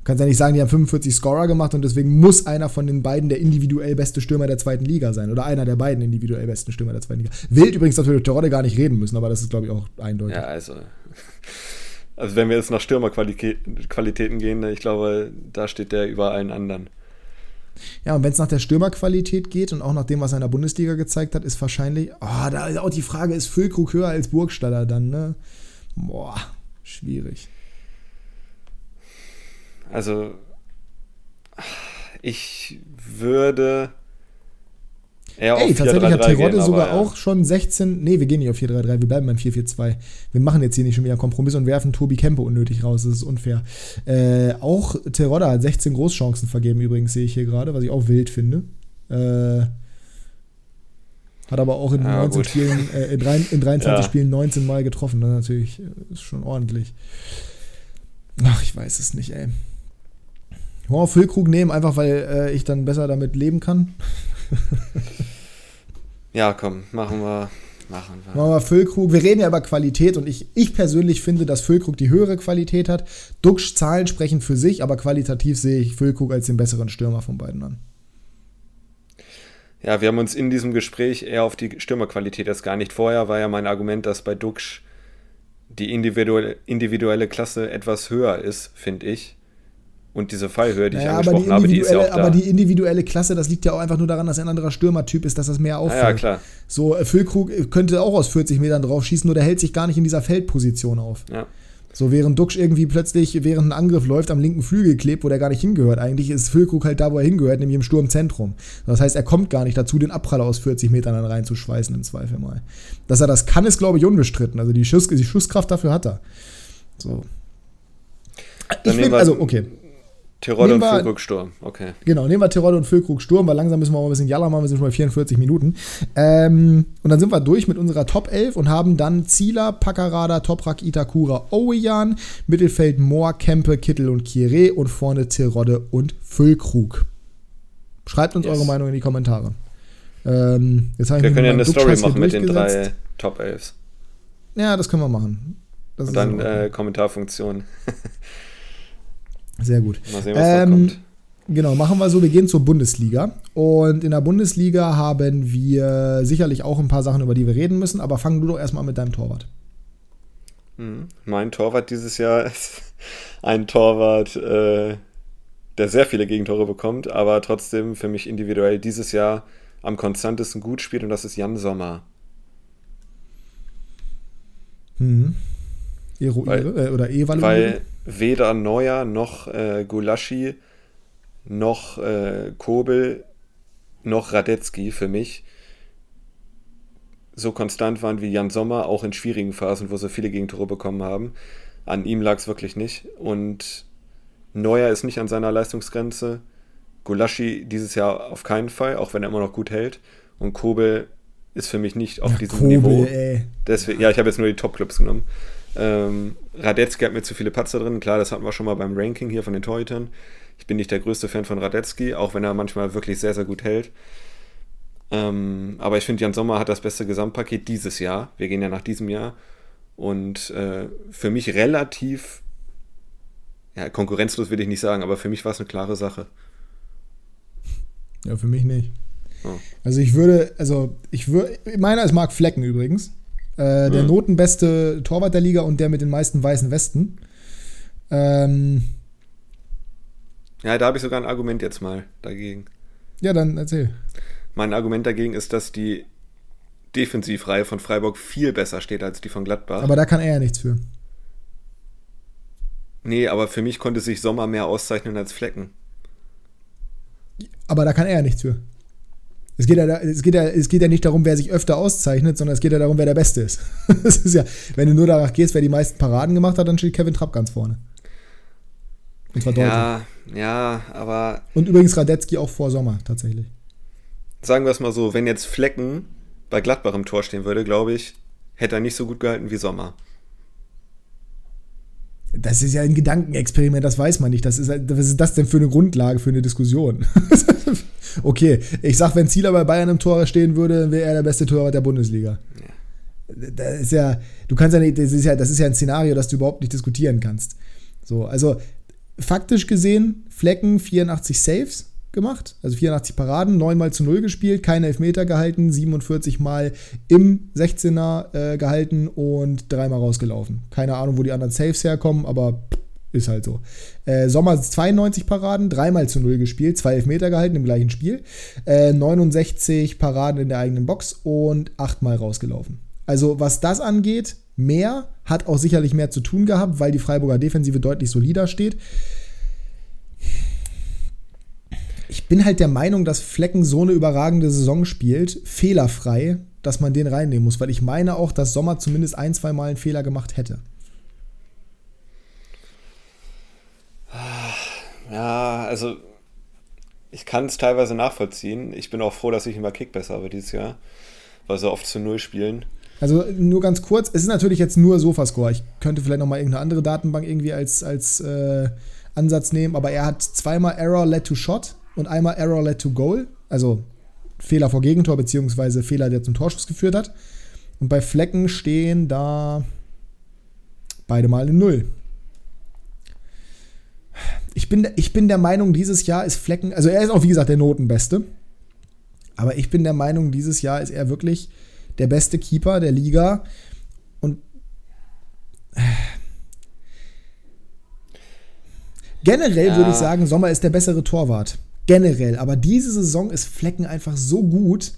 B: Du kannst ja nicht sagen, die haben 45 Scorer gemacht und deswegen muss einer von den beiden der individuell beste Stürmer der zweiten Liga sein. Oder einer der beiden individuell besten Stürmer der zweiten Liga. Wild übrigens, dass wir durch Terodde gar nicht reden müssen, aber das ist, glaube ich, auch eindeutig.
C: Ja, also. Also, wenn wir jetzt nach Stürmerqualitäten gehen, ich glaube, da steht der über allen anderen.
B: Ja, und wenn es nach der Stürmerqualität geht und auch nach dem, was er in der Bundesliga gezeigt hat, ist wahrscheinlich, oh, da ist auch die Frage, ist Füllkrug höher als Burgstaller dann, ne? Boah, schwierig.
C: Also, ich würde
B: eher Ey, tatsächlich hat Terodde sogar ja. auch schon 16. Nee, wir gehen nicht auf 4-3-3, wir bleiben beim 4-4-2. Wir machen jetzt hier nicht schon wieder einen Kompromiss und werfen Tobi Kempe unnötig raus. Das ist unfair. Äh, auch Terodde hat 16 Großchancen vergeben, übrigens, sehe ich hier gerade, was ich auch wild finde. Äh, hat aber auch in ja, 19 gut. Spielen, äh, in, 3, in 23 *laughs* ja. Spielen 19 Mal getroffen. Das natürlich äh, ist schon ordentlich. Ach, ich weiß es nicht, ey. Oh, Füllkrug nehmen, einfach weil äh, ich dann besser damit leben kann.
C: Ja, komm, machen wir. Machen wir.
B: Machen wir Füllkrug. Wir reden ja über Qualität und ich, ich persönlich finde, dass Füllkrug die höhere Qualität hat. Duxch Zahlen sprechen für sich, aber qualitativ sehe ich Füllkrug als den besseren Stürmer von beiden an.
C: Ja, wir haben uns in diesem Gespräch eher auf die Stürmerqualität erst gar nicht. Vorher war ja mein Argument, dass bei Duxch die individuelle, individuelle Klasse etwas höher ist, finde ich. Und diese Fallhöhe, die naja, ich angesprochen die habe, die ist ja auch da.
B: Aber die individuelle Klasse, das liegt ja auch einfach nur daran, dass er ein anderer Stürmertyp ist, dass das mehr auffällt. Ja, ja klar. So, äh, Füllkrug könnte auch aus 40 Metern drauf schießen, nur der hält sich gar nicht in dieser Feldposition auf. Ja. So, während Duxch irgendwie plötzlich, während ein Angriff läuft, am linken Flügel klebt, wo der gar nicht hingehört. Eigentlich ist Füllkrug halt da, wo er hingehört, nämlich im Sturmzentrum. Das heißt, er kommt gar nicht dazu, den Abpraller aus 40 Metern dann reinzuschweißen, im Zweifel mal. Dass er das kann, ist, glaube ich, unbestritten. Also die, Schuss, die Schusskraft dafür hat er. So.
C: Ich finde, also, okay Tirol und Füllkrug Sturm, okay.
B: Genau, nehmen wir Tirol und Füllkrug Sturm, weil langsam müssen wir mal ein bisschen Jalla machen, wir sind schon bei 44 Minuten. Ähm, und dann sind wir durch mit unserer Top 11 und haben dann Zieler, Packerada, Toprak, Itakura, Owejan, Mittelfeld Moor, Kempe, Kittel und Kire und vorne Tirode und Füllkrug. Schreibt uns yes. eure Meinung in die Kommentare.
C: Ähm, wir können ja eine Story machen mit den drei Top 11.
B: Ja, das können wir machen.
C: Das und dann äh, Kommentarfunktion. *laughs*
B: Sehr gut. Mal sehen, was ähm, da kommt. Genau, machen wir so. Wir gehen zur Bundesliga. Und in der Bundesliga haben wir sicherlich auch ein paar Sachen, über die wir reden müssen. Aber fang du doch erstmal mit deinem Torwart.
C: Hm. Mein Torwart dieses Jahr *laughs* ist ein Torwart, äh, der sehr viele Gegentore bekommt, aber trotzdem für mich individuell dieses Jahr am konstantesten gut spielt. Und das ist Jan Sommer.
B: Mhm. Eruiere, weil, äh, oder evaluiere?
C: Weil weder Neuer noch äh, Gulaschi noch äh, Kobel noch Radetzky für mich so konstant waren wie Jan Sommer, auch in schwierigen Phasen, wo sie viele Gegentore bekommen haben. An ihm lag es wirklich nicht. Und Neuer ist nicht an seiner Leistungsgrenze. Gulaschi dieses Jahr auf keinen Fall, auch wenn er immer noch gut hält. Und Kobel ist für mich nicht auf ja, diesem Kobel, Niveau. Ey. Deswegen, ja, ich habe jetzt nur die Top-Clubs genommen. Ähm, Radetzky hat mir zu viele Patzer drin. Klar, das hatten wir schon mal beim Ranking hier von den Torhütern. Ich bin nicht der größte Fan von Radetzky, auch wenn er manchmal wirklich sehr, sehr gut hält. Ähm, aber ich finde, Jan Sommer hat das beste Gesamtpaket dieses Jahr. Wir gehen ja nach diesem Jahr. Und äh, für mich relativ, ja, konkurrenzlos will ich nicht sagen, aber für mich war es eine klare Sache.
B: Ja, für mich nicht. Oh. Also ich würde, also ich würde, meiner ist Marc Flecken übrigens. Äh, der mhm. notenbeste Torwart der Liga und der mit den meisten weißen Westen. Ähm,
C: ja, da habe ich sogar ein Argument jetzt mal dagegen.
B: Ja, dann erzähl.
C: Mein Argument dagegen ist, dass die Defensivreihe von Freiburg viel besser steht als die von Gladbach.
B: Aber da kann er ja nichts für.
C: Nee, aber für mich konnte sich Sommer mehr auszeichnen als Flecken.
B: Aber da kann er ja nichts für. Es geht, ja, es, geht ja, es geht ja nicht darum, wer sich öfter auszeichnet, sondern es geht ja darum, wer der Beste ist. *laughs* das ist ja, wenn du nur danach gehst, wer die meisten Paraden gemacht hat, dann steht Kevin Trapp ganz vorne.
C: Und zwar ja, deutlich. Ja, aber.
B: Und übrigens Radetzky auch vor Sommer, tatsächlich.
C: Sagen wir es mal so, wenn jetzt Flecken bei Gladbach im Tor stehen würde, glaube ich, hätte er nicht so gut gehalten wie Sommer.
B: Das ist ja ein Gedankenexperiment, das weiß man nicht. Das ist, was ist das denn für eine Grundlage für eine Diskussion? *laughs* okay, ich sag, wenn Zieler bei Bayern im Tor stehen würde, wäre er der beste Torwart der Bundesliga. Ja. Das ist ja, du kannst ja nicht, das ist ja, das ist ja ein Szenario, das du überhaupt nicht diskutieren kannst. So, also faktisch gesehen, Flecken 84 Saves, gemacht, also 84 Paraden, 9 mal zu 0 gespielt, keine Elfmeter gehalten, 47 mal im 16er äh, gehalten und dreimal rausgelaufen. Keine Ahnung, wo die anderen Saves herkommen, aber ist halt so. Äh, Sommer 92 Paraden, dreimal zu 0 gespielt, zwei Elfmeter gehalten im gleichen Spiel, äh, 69 Paraden in der eigenen Box und 8 mal rausgelaufen. Also was das angeht, mehr, hat auch sicherlich mehr zu tun gehabt, weil die Freiburger Defensive deutlich solider steht ich bin halt der Meinung, dass Flecken so eine überragende Saison spielt, fehlerfrei, dass man den reinnehmen muss, weil ich meine auch, dass Sommer zumindest ein, zwei Mal einen Fehler gemacht hätte.
C: Ja, also ich kann es teilweise nachvollziehen. Ich bin auch froh, dass ich immer Kick besser habe dieses Jahr, weil sie oft zu Null spielen.
B: Also nur ganz kurz, es ist natürlich jetzt nur Sofascore. Ich könnte vielleicht noch mal irgendeine andere Datenbank irgendwie als, als äh, Ansatz nehmen, aber er hat zweimal Error led to Shot und einmal Error led to Goal, also Fehler vor Gegentor, beziehungsweise Fehler, der zum Torschuss geführt hat. Und bei Flecken stehen da beide mal in Null. Ich bin, ich bin der Meinung, dieses Jahr ist Flecken, also er ist auch wie gesagt der Notenbeste, aber ich bin der Meinung, dieses Jahr ist er wirklich der beste Keeper der Liga und generell ja. würde ich sagen, Sommer ist der bessere Torwart generell. Aber diese Saison ist Flecken einfach so gut.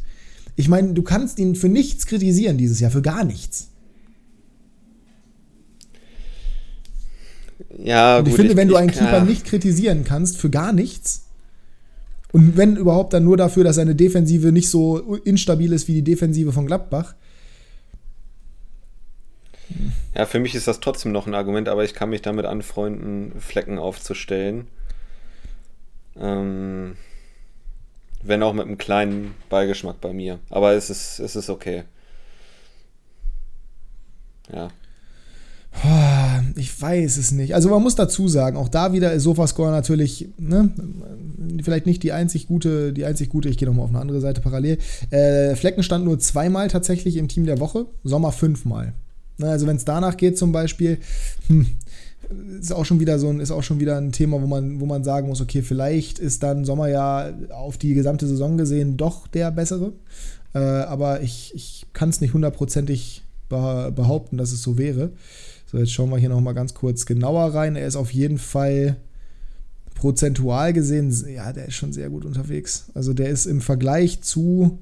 B: Ich meine, du kannst ihn für nichts kritisieren dieses Jahr, für gar nichts.
C: Ja,
B: und ich gut, finde, wenn ich, du einen Keeper ja. nicht kritisieren kannst, für gar nichts, und wenn überhaupt dann nur dafür, dass seine Defensive nicht so instabil ist wie die Defensive von Gladbach.
C: Ja, für mich ist das trotzdem noch ein Argument, aber ich kann mich damit anfreunden, Flecken aufzustellen. Ähm, wenn auch mit einem kleinen Beigeschmack bei mir. Aber es ist, es ist okay. Ja.
B: Ich weiß es nicht. Also man muss dazu sagen, auch da wieder ist Sofascore natürlich ne, vielleicht nicht die einzig gute, die einzig gute, ich gehe nochmal auf eine andere Seite parallel. Äh, Flecken stand nur zweimal tatsächlich im Team der Woche, Sommer fünfmal. Ne, also wenn es danach geht zum Beispiel, hm, ist auch schon wieder so ein, ist auch schon wieder ein Thema, wo man, wo man sagen muss, okay, vielleicht ist dann Sommer ja auf die gesamte Saison gesehen doch der bessere. Äh, aber ich, ich kann es nicht hundertprozentig behaupten, dass es so wäre. So, jetzt schauen wir hier nochmal ganz kurz genauer rein. Er ist auf jeden Fall prozentual gesehen, ja, der ist schon sehr gut unterwegs. Also der ist im Vergleich zu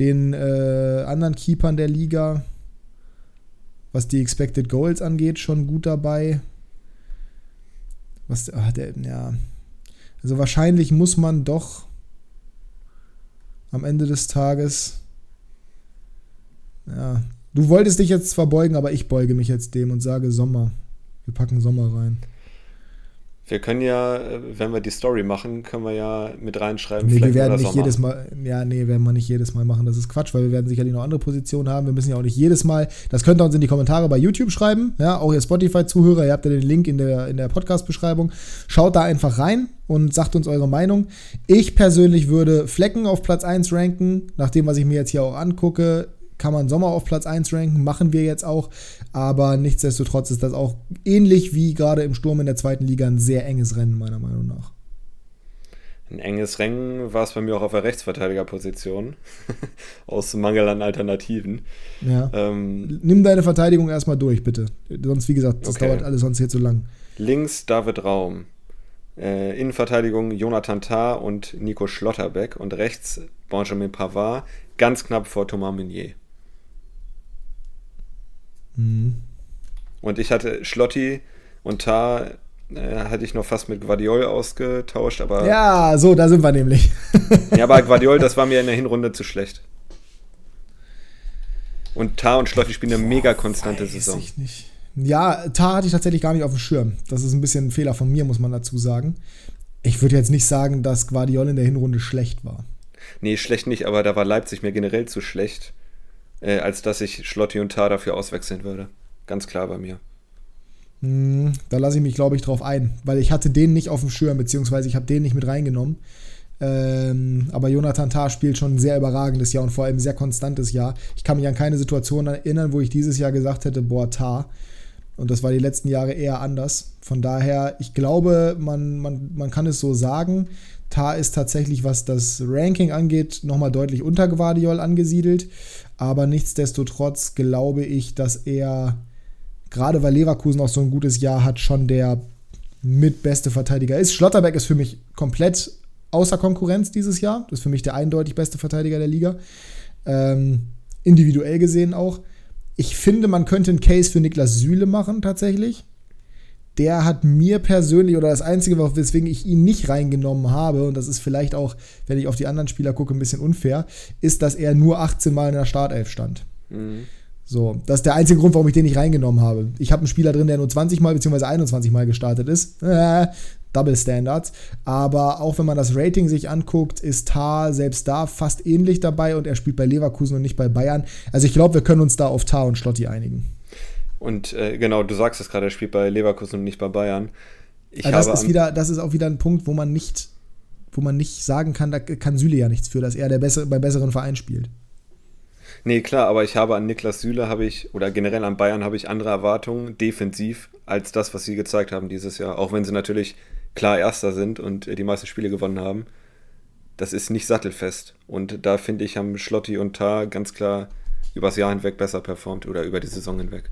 B: den äh, anderen Keepern der Liga, was die Expected Goals angeht, schon gut dabei. Was, ach, der, ja. Also wahrscheinlich muss man doch am Ende des Tages ja, Du wolltest dich jetzt verbeugen, aber ich beuge mich jetzt dem und sage Sommer. Wir packen Sommer rein.
C: Wir können ja, wenn wir die Story machen, können wir ja mit reinschreiben.
B: Nee, wir werden nicht Sommer. jedes Mal, ja, nee, werden wir nicht jedes Mal machen. Das ist Quatsch, weil wir werden sicherlich noch andere Positionen haben. Wir müssen ja auch nicht jedes Mal, das könnt ihr uns in die Kommentare bei YouTube schreiben. Ja, auch ihr Spotify-Zuhörer, ihr habt ja den Link in der, in der Podcast-Beschreibung. Schaut da einfach rein und sagt uns eure Meinung. Ich persönlich würde Flecken auf Platz 1 ranken, nach dem, was ich mir jetzt hier auch angucke kann man Sommer auf Platz 1 ranken, machen wir jetzt auch. Aber nichtsdestotrotz ist das auch ähnlich wie gerade im Sturm in der zweiten Liga ein sehr enges Rennen, meiner Meinung nach.
C: Ein enges Rennen war es bei mir auch auf der Rechtsverteidigerposition. *laughs* Aus Mangel an Alternativen.
B: Ja. Ähm, Nimm deine Verteidigung erstmal durch, bitte. Sonst, wie gesagt, das okay. dauert alles sonst hier zu lang.
C: Links David Raum. Äh, Innenverteidigung Jonathan Tah und Nico Schlotterbeck. Und rechts Benjamin Pavard. Ganz knapp vor Thomas Meunier. Mhm. Und ich hatte Schlotti und Tar äh, hatte ich noch fast mit Guardiol ausgetauscht, aber.
B: Ja, so, da sind wir nämlich.
C: ja, aber Guardiol, das war mir in der Hinrunde zu schlecht. Und Tar und Schlotti spielen eine Boah, mega konstante weiß Saison. Ich nicht.
B: Ja, Tar hatte ich tatsächlich gar nicht auf dem Schirm. Das ist ein bisschen ein Fehler von mir, muss man dazu sagen. Ich würde jetzt nicht sagen, dass Guardiol in der Hinrunde schlecht war.
C: Nee, schlecht nicht, aber da war Leipzig mir generell zu schlecht äh, als dass ich Schlotti und Tar dafür auswechseln würde. Ganz klar bei mir.
B: Hm, da lasse ich mich, glaube ich, drauf ein, weil ich hatte den nicht auf dem Schirm, beziehungsweise ich habe den nicht mit reingenommen. Ähm, aber Jonathan Tah spielt schon ein sehr überragendes Jahr und vor allem ein sehr konstantes Jahr. Ich kann mich an keine Situation erinnern, wo ich dieses Jahr gesagt hätte, boah, Tah. Und das war die letzten Jahre eher anders. Von daher, ich glaube, man, man, man kann es so sagen. Tar ist tatsächlich, was das Ranking angeht, nochmal deutlich unter Guardiol angesiedelt. Aber nichtsdestotrotz glaube ich, dass er, gerade weil Leverkusen auch so ein gutes Jahr hat, schon der mitbeste Verteidiger ist. Schlotterbeck ist für mich komplett außer Konkurrenz dieses Jahr. Das ist für mich der eindeutig beste Verteidiger der Liga. Ähm, individuell gesehen auch. Ich finde, man könnte einen Case für Niklas Süle machen, tatsächlich der hat mir persönlich, oder das Einzige, weswegen ich ihn nicht reingenommen habe, und das ist vielleicht auch, wenn ich auf die anderen Spieler gucke, ein bisschen unfair, ist, dass er nur 18 Mal in der Startelf stand. Mhm. So, das ist der einzige Grund, warum ich den nicht reingenommen habe. Ich habe einen Spieler drin, der nur 20 Mal bzw. 21 Mal gestartet ist. Äh, Double Standards. Aber auch wenn man das Rating sich anguckt, ist Tar selbst da fast ähnlich dabei und er spielt bei Leverkusen und nicht bei Bayern. Also ich glaube, wir können uns da auf Tar und Schlotti einigen.
C: Und äh, genau, du sagst es gerade, er spielt bei Leverkusen und nicht bei Bayern.
B: Ich also das, ist wieder, das ist auch wieder ein Punkt, wo man nicht, wo man nicht sagen kann, da kann Süle ja nichts für, dass er der bessere, bei besseren Verein spielt.
C: Nee, klar, aber ich habe an Niklas Süle habe ich, oder generell an Bayern habe ich andere Erwartungen, defensiv, als das, was sie gezeigt haben dieses Jahr. Auch wenn sie natürlich klar Erster sind und die meisten Spiele gewonnen haben. Das ist nicht sattelfest. Und da finde ich, haben Schlotti und Tar ganz klar übers Jahr hinweg besser performt oder über die Saison hinweg.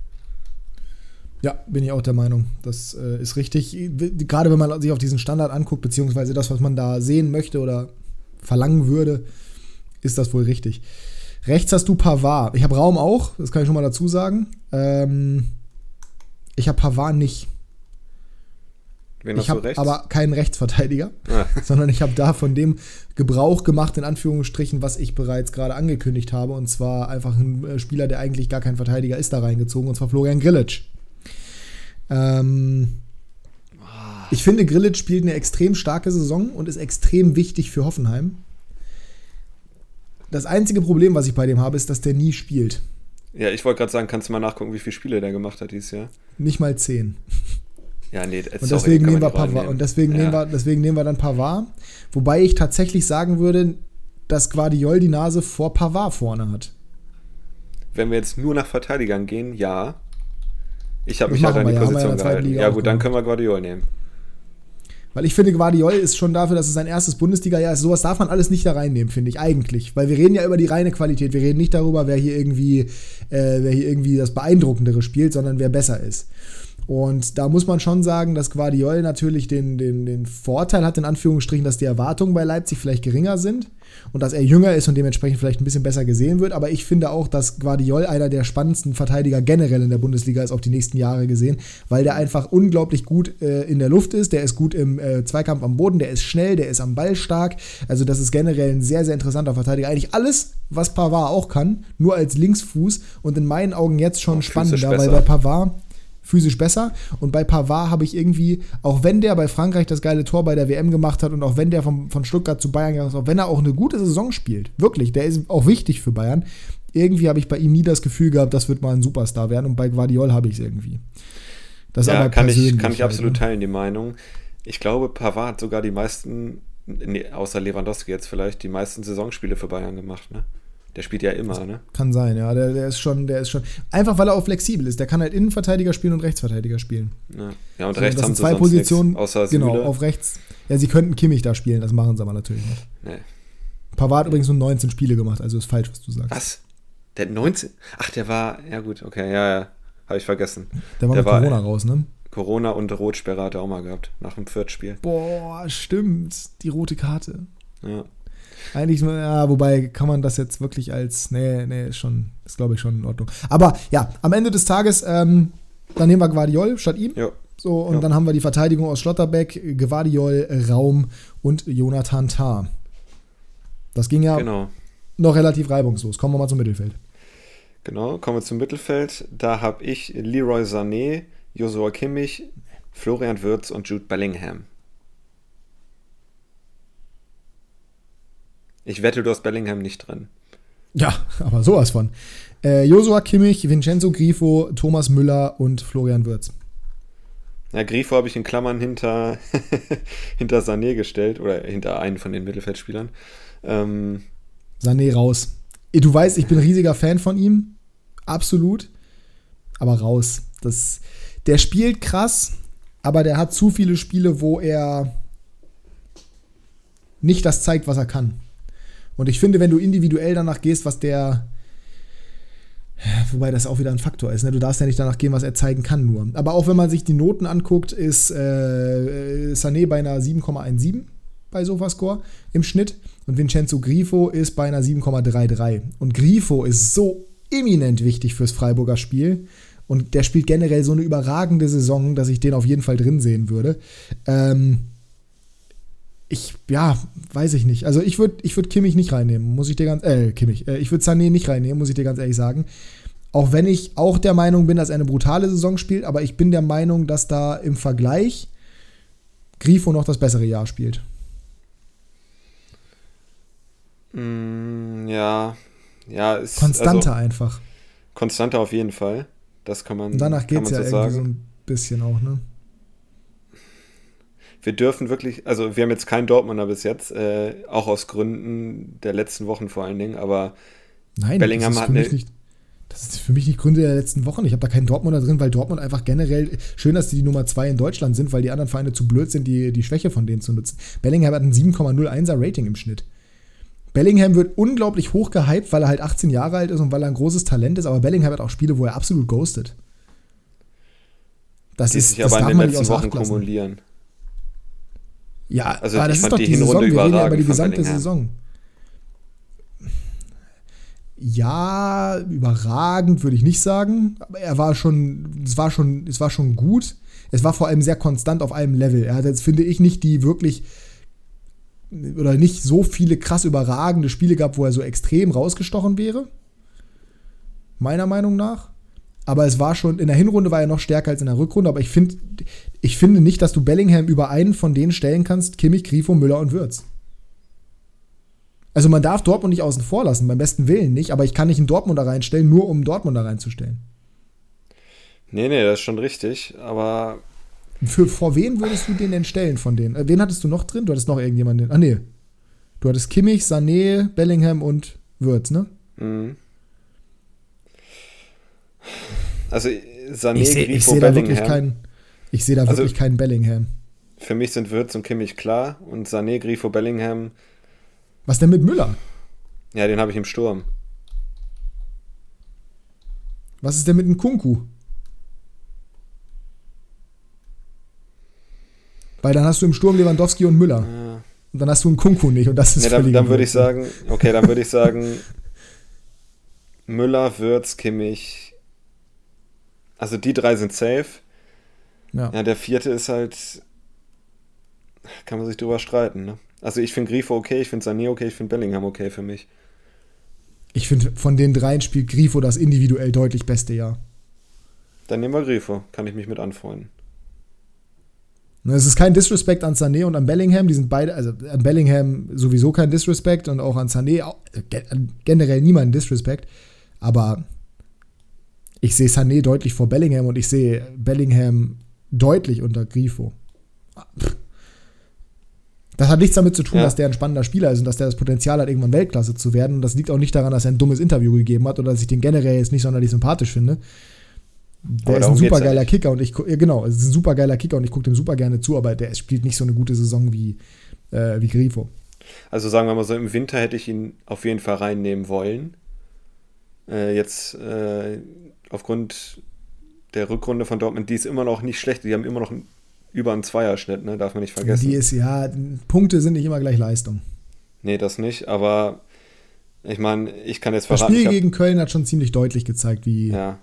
B: Ja, bin ich auch der Meinung. Das äh, ist richtig. Gerade wenn man sich auf diesen Standard anguckt, beziehungsweise das, was man da sehen möchte oder verlangen würde, ist das wohl richtig. Rechts hast du Pavard. Ich habe Raum auch, das kann ich schon mal dazu sagen. Ähm, ich habe Pavard nicht. Wen ich habe aber keinen Rechtsverteidiger, ah. *laughs* sondern ich habe da von dem Gebrauch gemacht, in Anführungsstrichen, was ich bereits gerade angekündigt habe. Und zwar einfach ein äh, Spieler, der eigentlich gar kein Verteidiger ist, da reingezogen, und zwar Florian Grillitsch. Ähm, Ich finde, Grillitsch spielt eine extrem starke Saison und ist extrem wichtig für Hoffenheim. Das einzige Problem, was ich bei dem habe, ist, dass der nie spielt.
C: Ja, ich wollte gerade sagen, kannst du mal nachgucken, wie viele Spiele der gemacht hat dieses Jahr?
B: Nicht mal zehn.
C: Ja, nee,
B: und deswegen nehmen wir Pavard. Und deswegen, ja. nehmen wir, deswegen nehmen wir dann Pavard. Wobei ich tatsächlich sagen würde, dass Guardiol die Nase vor Pavard vorne hat.
C: Wenn wir jetzt nur nach Verteidigern gehen, ja. Ich habe mich halt an die ja, Position gehalten. Ja, gut, dann können wir Guardiol nehmen.
B: Weil ich finde, Guardiol ist schon dafür, dass es sein erstes Bundesliga-Jahr ist. Sowas darf man alles nicht da reinnehmen, finde ich, eigentlich. Weil wir reden ja über die reine Qualität. Wir reden nicht darüber, wer hier irgendwie, äh, wer hier irgendwie das Beeindruckendere spielt, sondern wer besser ist. Und da muss man schon sagen, dass Guardiol natürlich den, den, den Vorteil hat, in Anführungsstrichen, dass die Erwartungen bei Leipzig vielleicht geringer sind und dass er jünger ist und dementsprechend vielleicht ein bisschen besser gesehen wird. Aber ich finde auch, dass Guardiol einer der spannendsten Verteidiger generell in der Bundesliga ist, auf die nächsten Jahre gesehen, weil der einfach unglaublich gut äh, in der Luft ist. Der ist gut im äh, Zweikampf am Boden, der ist schnell, der ist am Ball stark. Also, das ist generell ein sehr, sehr interessanter Verteidiger. Eigentlich alles, was Pavard auch kann, nur als Linksfuß und in meinen Augen jetzt schon spannender, weil bei Pavard physisch besser. Und bei Pavard habe ich irgendwie, auch wenn der bei Frankreich das geile Tor bei der WM gemacht hat und auch wenn der vom, von Stuttgart zu Bayern gegangen ist, auch wenn er auch eine gute Saison spielt, wirklich, der ist auch wichtig für Bayern, irgendwie habe ich bei ihm nie das Gefühl gehabt, das wird mal ein Superstar werden und bei Guardiol habe ich es irgendwie.
C: Das ja, kann ich, kann ich halt, absolut ne? teilen, die Meinung. Ich glaube, Pavard hat sogar die meisten, nee, außer Lewandowski jetzt vielleicht, die meisten Saisonspiele für Bayern gemacht, ne? Der spielt ja immer, das ne?
B: Kann sein, ja. Der, der ist schon, der ist schon. Einfach weil er auch flexibel ist. Der kann halt Innenverteidiger spielen und Rechtsverteidiger spielen.
C: Ja, ja und so, rechts haben
B: sie zwei Positionen. Nichts, außer genau, auf rechts. Ja, sie könnten Kimmich da spielen, das machen sie aber natürlich nicht. Nee. Pavard hat übrigens nur 19 Spiele gemacht, also ist falsch, was du sagst.
C: Was? Der hat 19? Ach, der war. Ja, gut, okay, ja, ja. Habe ich vergessen.
B: Der war der mit war, Corona raus, ne?
C: Corona und Rotsperre hat er auch mal gehabt, nach dem Viertspiel.
B: Boah, stimmt. Die rote Karte. Ja. Eigentlich, ja, wobei kann man das jetzt wirklich als, nee, nee, ist schon, ist glaube ich schon in Ordnung. Aber ja, am Ende des Tages, ähm, dann nehmen wir Guardiol statt ihm. Ja. So, und ja. dann haben wir die Verteidigung aus Schlotterbeck, Guardiol, Raum und Jonathan Tah. Das ging ja genau. noch relativ reibungslos. Kommen wir mal zum Mittelfeld.
C: Genau, kommen wir zum Mittelfeld. Da habe ich Leroy Sané, Joshua Kimmich, Florian Würz und Jude Bellingham. Ich wette, du hast Bellingham nicht drin.
B: Ja, aber sowas von. Äh, Josua Kimmich, Vincenzo Grifo, Thomas Müller und Florian Würz.
C: Ja, Grifo habe ich in Klammern hinter, *laughs* hinter Sané gestellt oder hinter einen von den Mittelfeldspielern. Ähm,
B: Sané raus. Du weißt, ich bin riesiger Fan von ihm. Absolut. Aber raus. Das, der spielt krass, aber der hat zu viele Spiele, wo er nicht das zeigt, was er kann. Und ich finde, wenn du individuell danach gehst, was der. Wobei das auch wieder ein Faktor ist. Ne? Du darfst ja nicht danach gehen, was er zeigen kann, nur. Aber auch wenn man sich die Noten anguckt, ist äh, Sané bei einer 7,17 bei Sofascore im Schnitt und Vincenzo Grifo ist bei einer 7,33. Und Grifo ist so eminent wichtig fürs Freiburger Spiel. Und der spielt generell so eine überragende Saison, dass ich den auf jeden Fall drin sehen würde. Ähm, ich, ja, weiß ich nicht. Also ich würde ich würd Kimmich nicht reinnehmen, muss ich dir ganz, äh, Kimmich, äh, ich würde Sané nicht reinnehmen, muss ich dir ganz ehrlich sagen. Auch wenn ich auch der Meinung bin, dass er eine brutale Saison spielt, aber ich bin der Meinung, dass da im Vergleich Grifo noch das bessere Jahr spielt.
C: Mm, ja, ja.
B: Ist, Konstanter also, einfach.
C: Konstanter auf jeden Fall. Das kann man.
B: Und danach geht es ja so irgendwie sagen. so ein bisschen auch, ne?
C: Wir dürfen wirklich, also wir haben jetzt keinen Dortmunder bis jetzt, äh, auch aus Gründen der letzten Wochen vor allen Dingen, aber
B: Nein, Bellingham hat eine. Nicht, das ist für mich nicht Gründe der letzten Wochen. Ich habe da keinen Dortmunder drin, weil Dortmund einfach generell, schön, dass die die Nummer 2 in Deutschland sind, weil die anderen Vereine zu blöd sind, die, die Schwäche von denen zu nutzen. Bellingham hat ein 7,01er Rating im Schnitt. Bellingham wird unglaublich hoch gehypt, weil er halt 18 Jahre alt ist und weil er ein großes Talent ist, aber Bellingham hat auch Spiele, wo er absolut ghostet.
C: Das die ist, sich das aber in den letzten Wochen kumulieren.
B: Ja, also aber das ist doch die, die Saison. Wir reden ja über die gesamte Saison. Ja, überragend würde ich nicht sagen, aber er war schon, es war schon, es war schon gut. Es war vor allem sehr konstant auf einem Level. Er hat jetzt, finde ich, nicht die wirklich oder nicht so viele krass überragende Spiele gehabt, wo er so extrem rausgestochen wäre. Meiner Meinung nach. Aber es war schon, in der Hinrunde war er noch stärker als in der Rückrunde, aber ich, find, ich finde nicht, dass du Bellingham über einen von denen stellen kannst, Kimmich, Grifo, Müller und Würz. Also man darf Dortmund nicht außen vor lassen, beim besten Willen nicht, aber ich kann nicht einen Dortmunder reinstellen, nur um Dortmunder reinzustellen.
C: Nee, nee, das ist schon richtig, aber.
B: Für, vor wen würdest du den denn stellen von denen? Äh, wen hattest du noch drin? Du hattest noch irgendjemanden. Ah, nee. Du hattest Kimmich, Sané, Bellingham und Würz, ne? Mhm.
C: Also Sané,
B: ich sehe seh da wirklich keinen. Ich sehe da also, wirklich keinen Bellingham.
C: Für mich sind Würz und Kimmich klar und Sané, Grifo, Bellingham
B: was denn mit Müller?
C: Ja, den habe ich im Sturm.
B: Was ist denn mit dem Kunku? Weil dann hast du im Sturm Lewandowski und Müller. Ja. Und dann hast du einen Kunku nicht und das ist
C: ja, Dann, dann würde ich sagen, okay, dann würde ich sagen, Müller, Würz, Kimmich. Also die drei sind safe. Ja. ja, der vierte ist halt. Kann man sich drüber streiten, ne? Also ich finde Grifo okay, ich finde Sané okay, ich finde Bellingham okay für mich.
B: Ich finde, von den dreien spielt Grifo das individuell deutlich beste Jahr.
C: Dann nehmen wir Grifo, kann ich mich mit anfreunden.
B: Es ist kein Disrespect an Sané und an Bellingham, die sind beide, also an Bellingham sowieso kein Disrespect und auch an Sané generell niemand Disrespect, aber ich sehe Sané deutlich vor Bellingham und ich sehe Bellingham deutlich unter Grifo. Das hat nichts damit zu tun, ja. dass der ein spannender Spieler ist und dass der das Potenzial hat, irgendwann Weltklasse zu werden. Und das liegt auch nicht daran, dass er ein dummes Interview gegeben hat oder dass ich den generell jetzt nicht sonderlich sympathisch finde. Der ist ein super geiler Kicker und ich genau, es ist ein super geiler Kicker und ich gucke dem super gerne zu, aber der spielt nicht so eine gute Saison wie, äh, wie Grifo.
C: Also sagen wir mal so, im Winter hätte ich ihn auf jeden Fall reinnehmen wollen. Äh, jetzt äh, aufgrund der Rückrunde von Dortmund, die ist immer noch nicht schlecht. Die haben immer noch über einen Zweierschnitt, ne? darf man nicht vergessen.
B: Die ist, ja, Punkte sind nicht immer gleich Leistung.
C: Nee, das nicht, aber ich meine, ich kann jetzt
B: verraten. Das Spiel gegen Köln hat schon ziemlich deutlich gezeigt, wie.
C: Ja.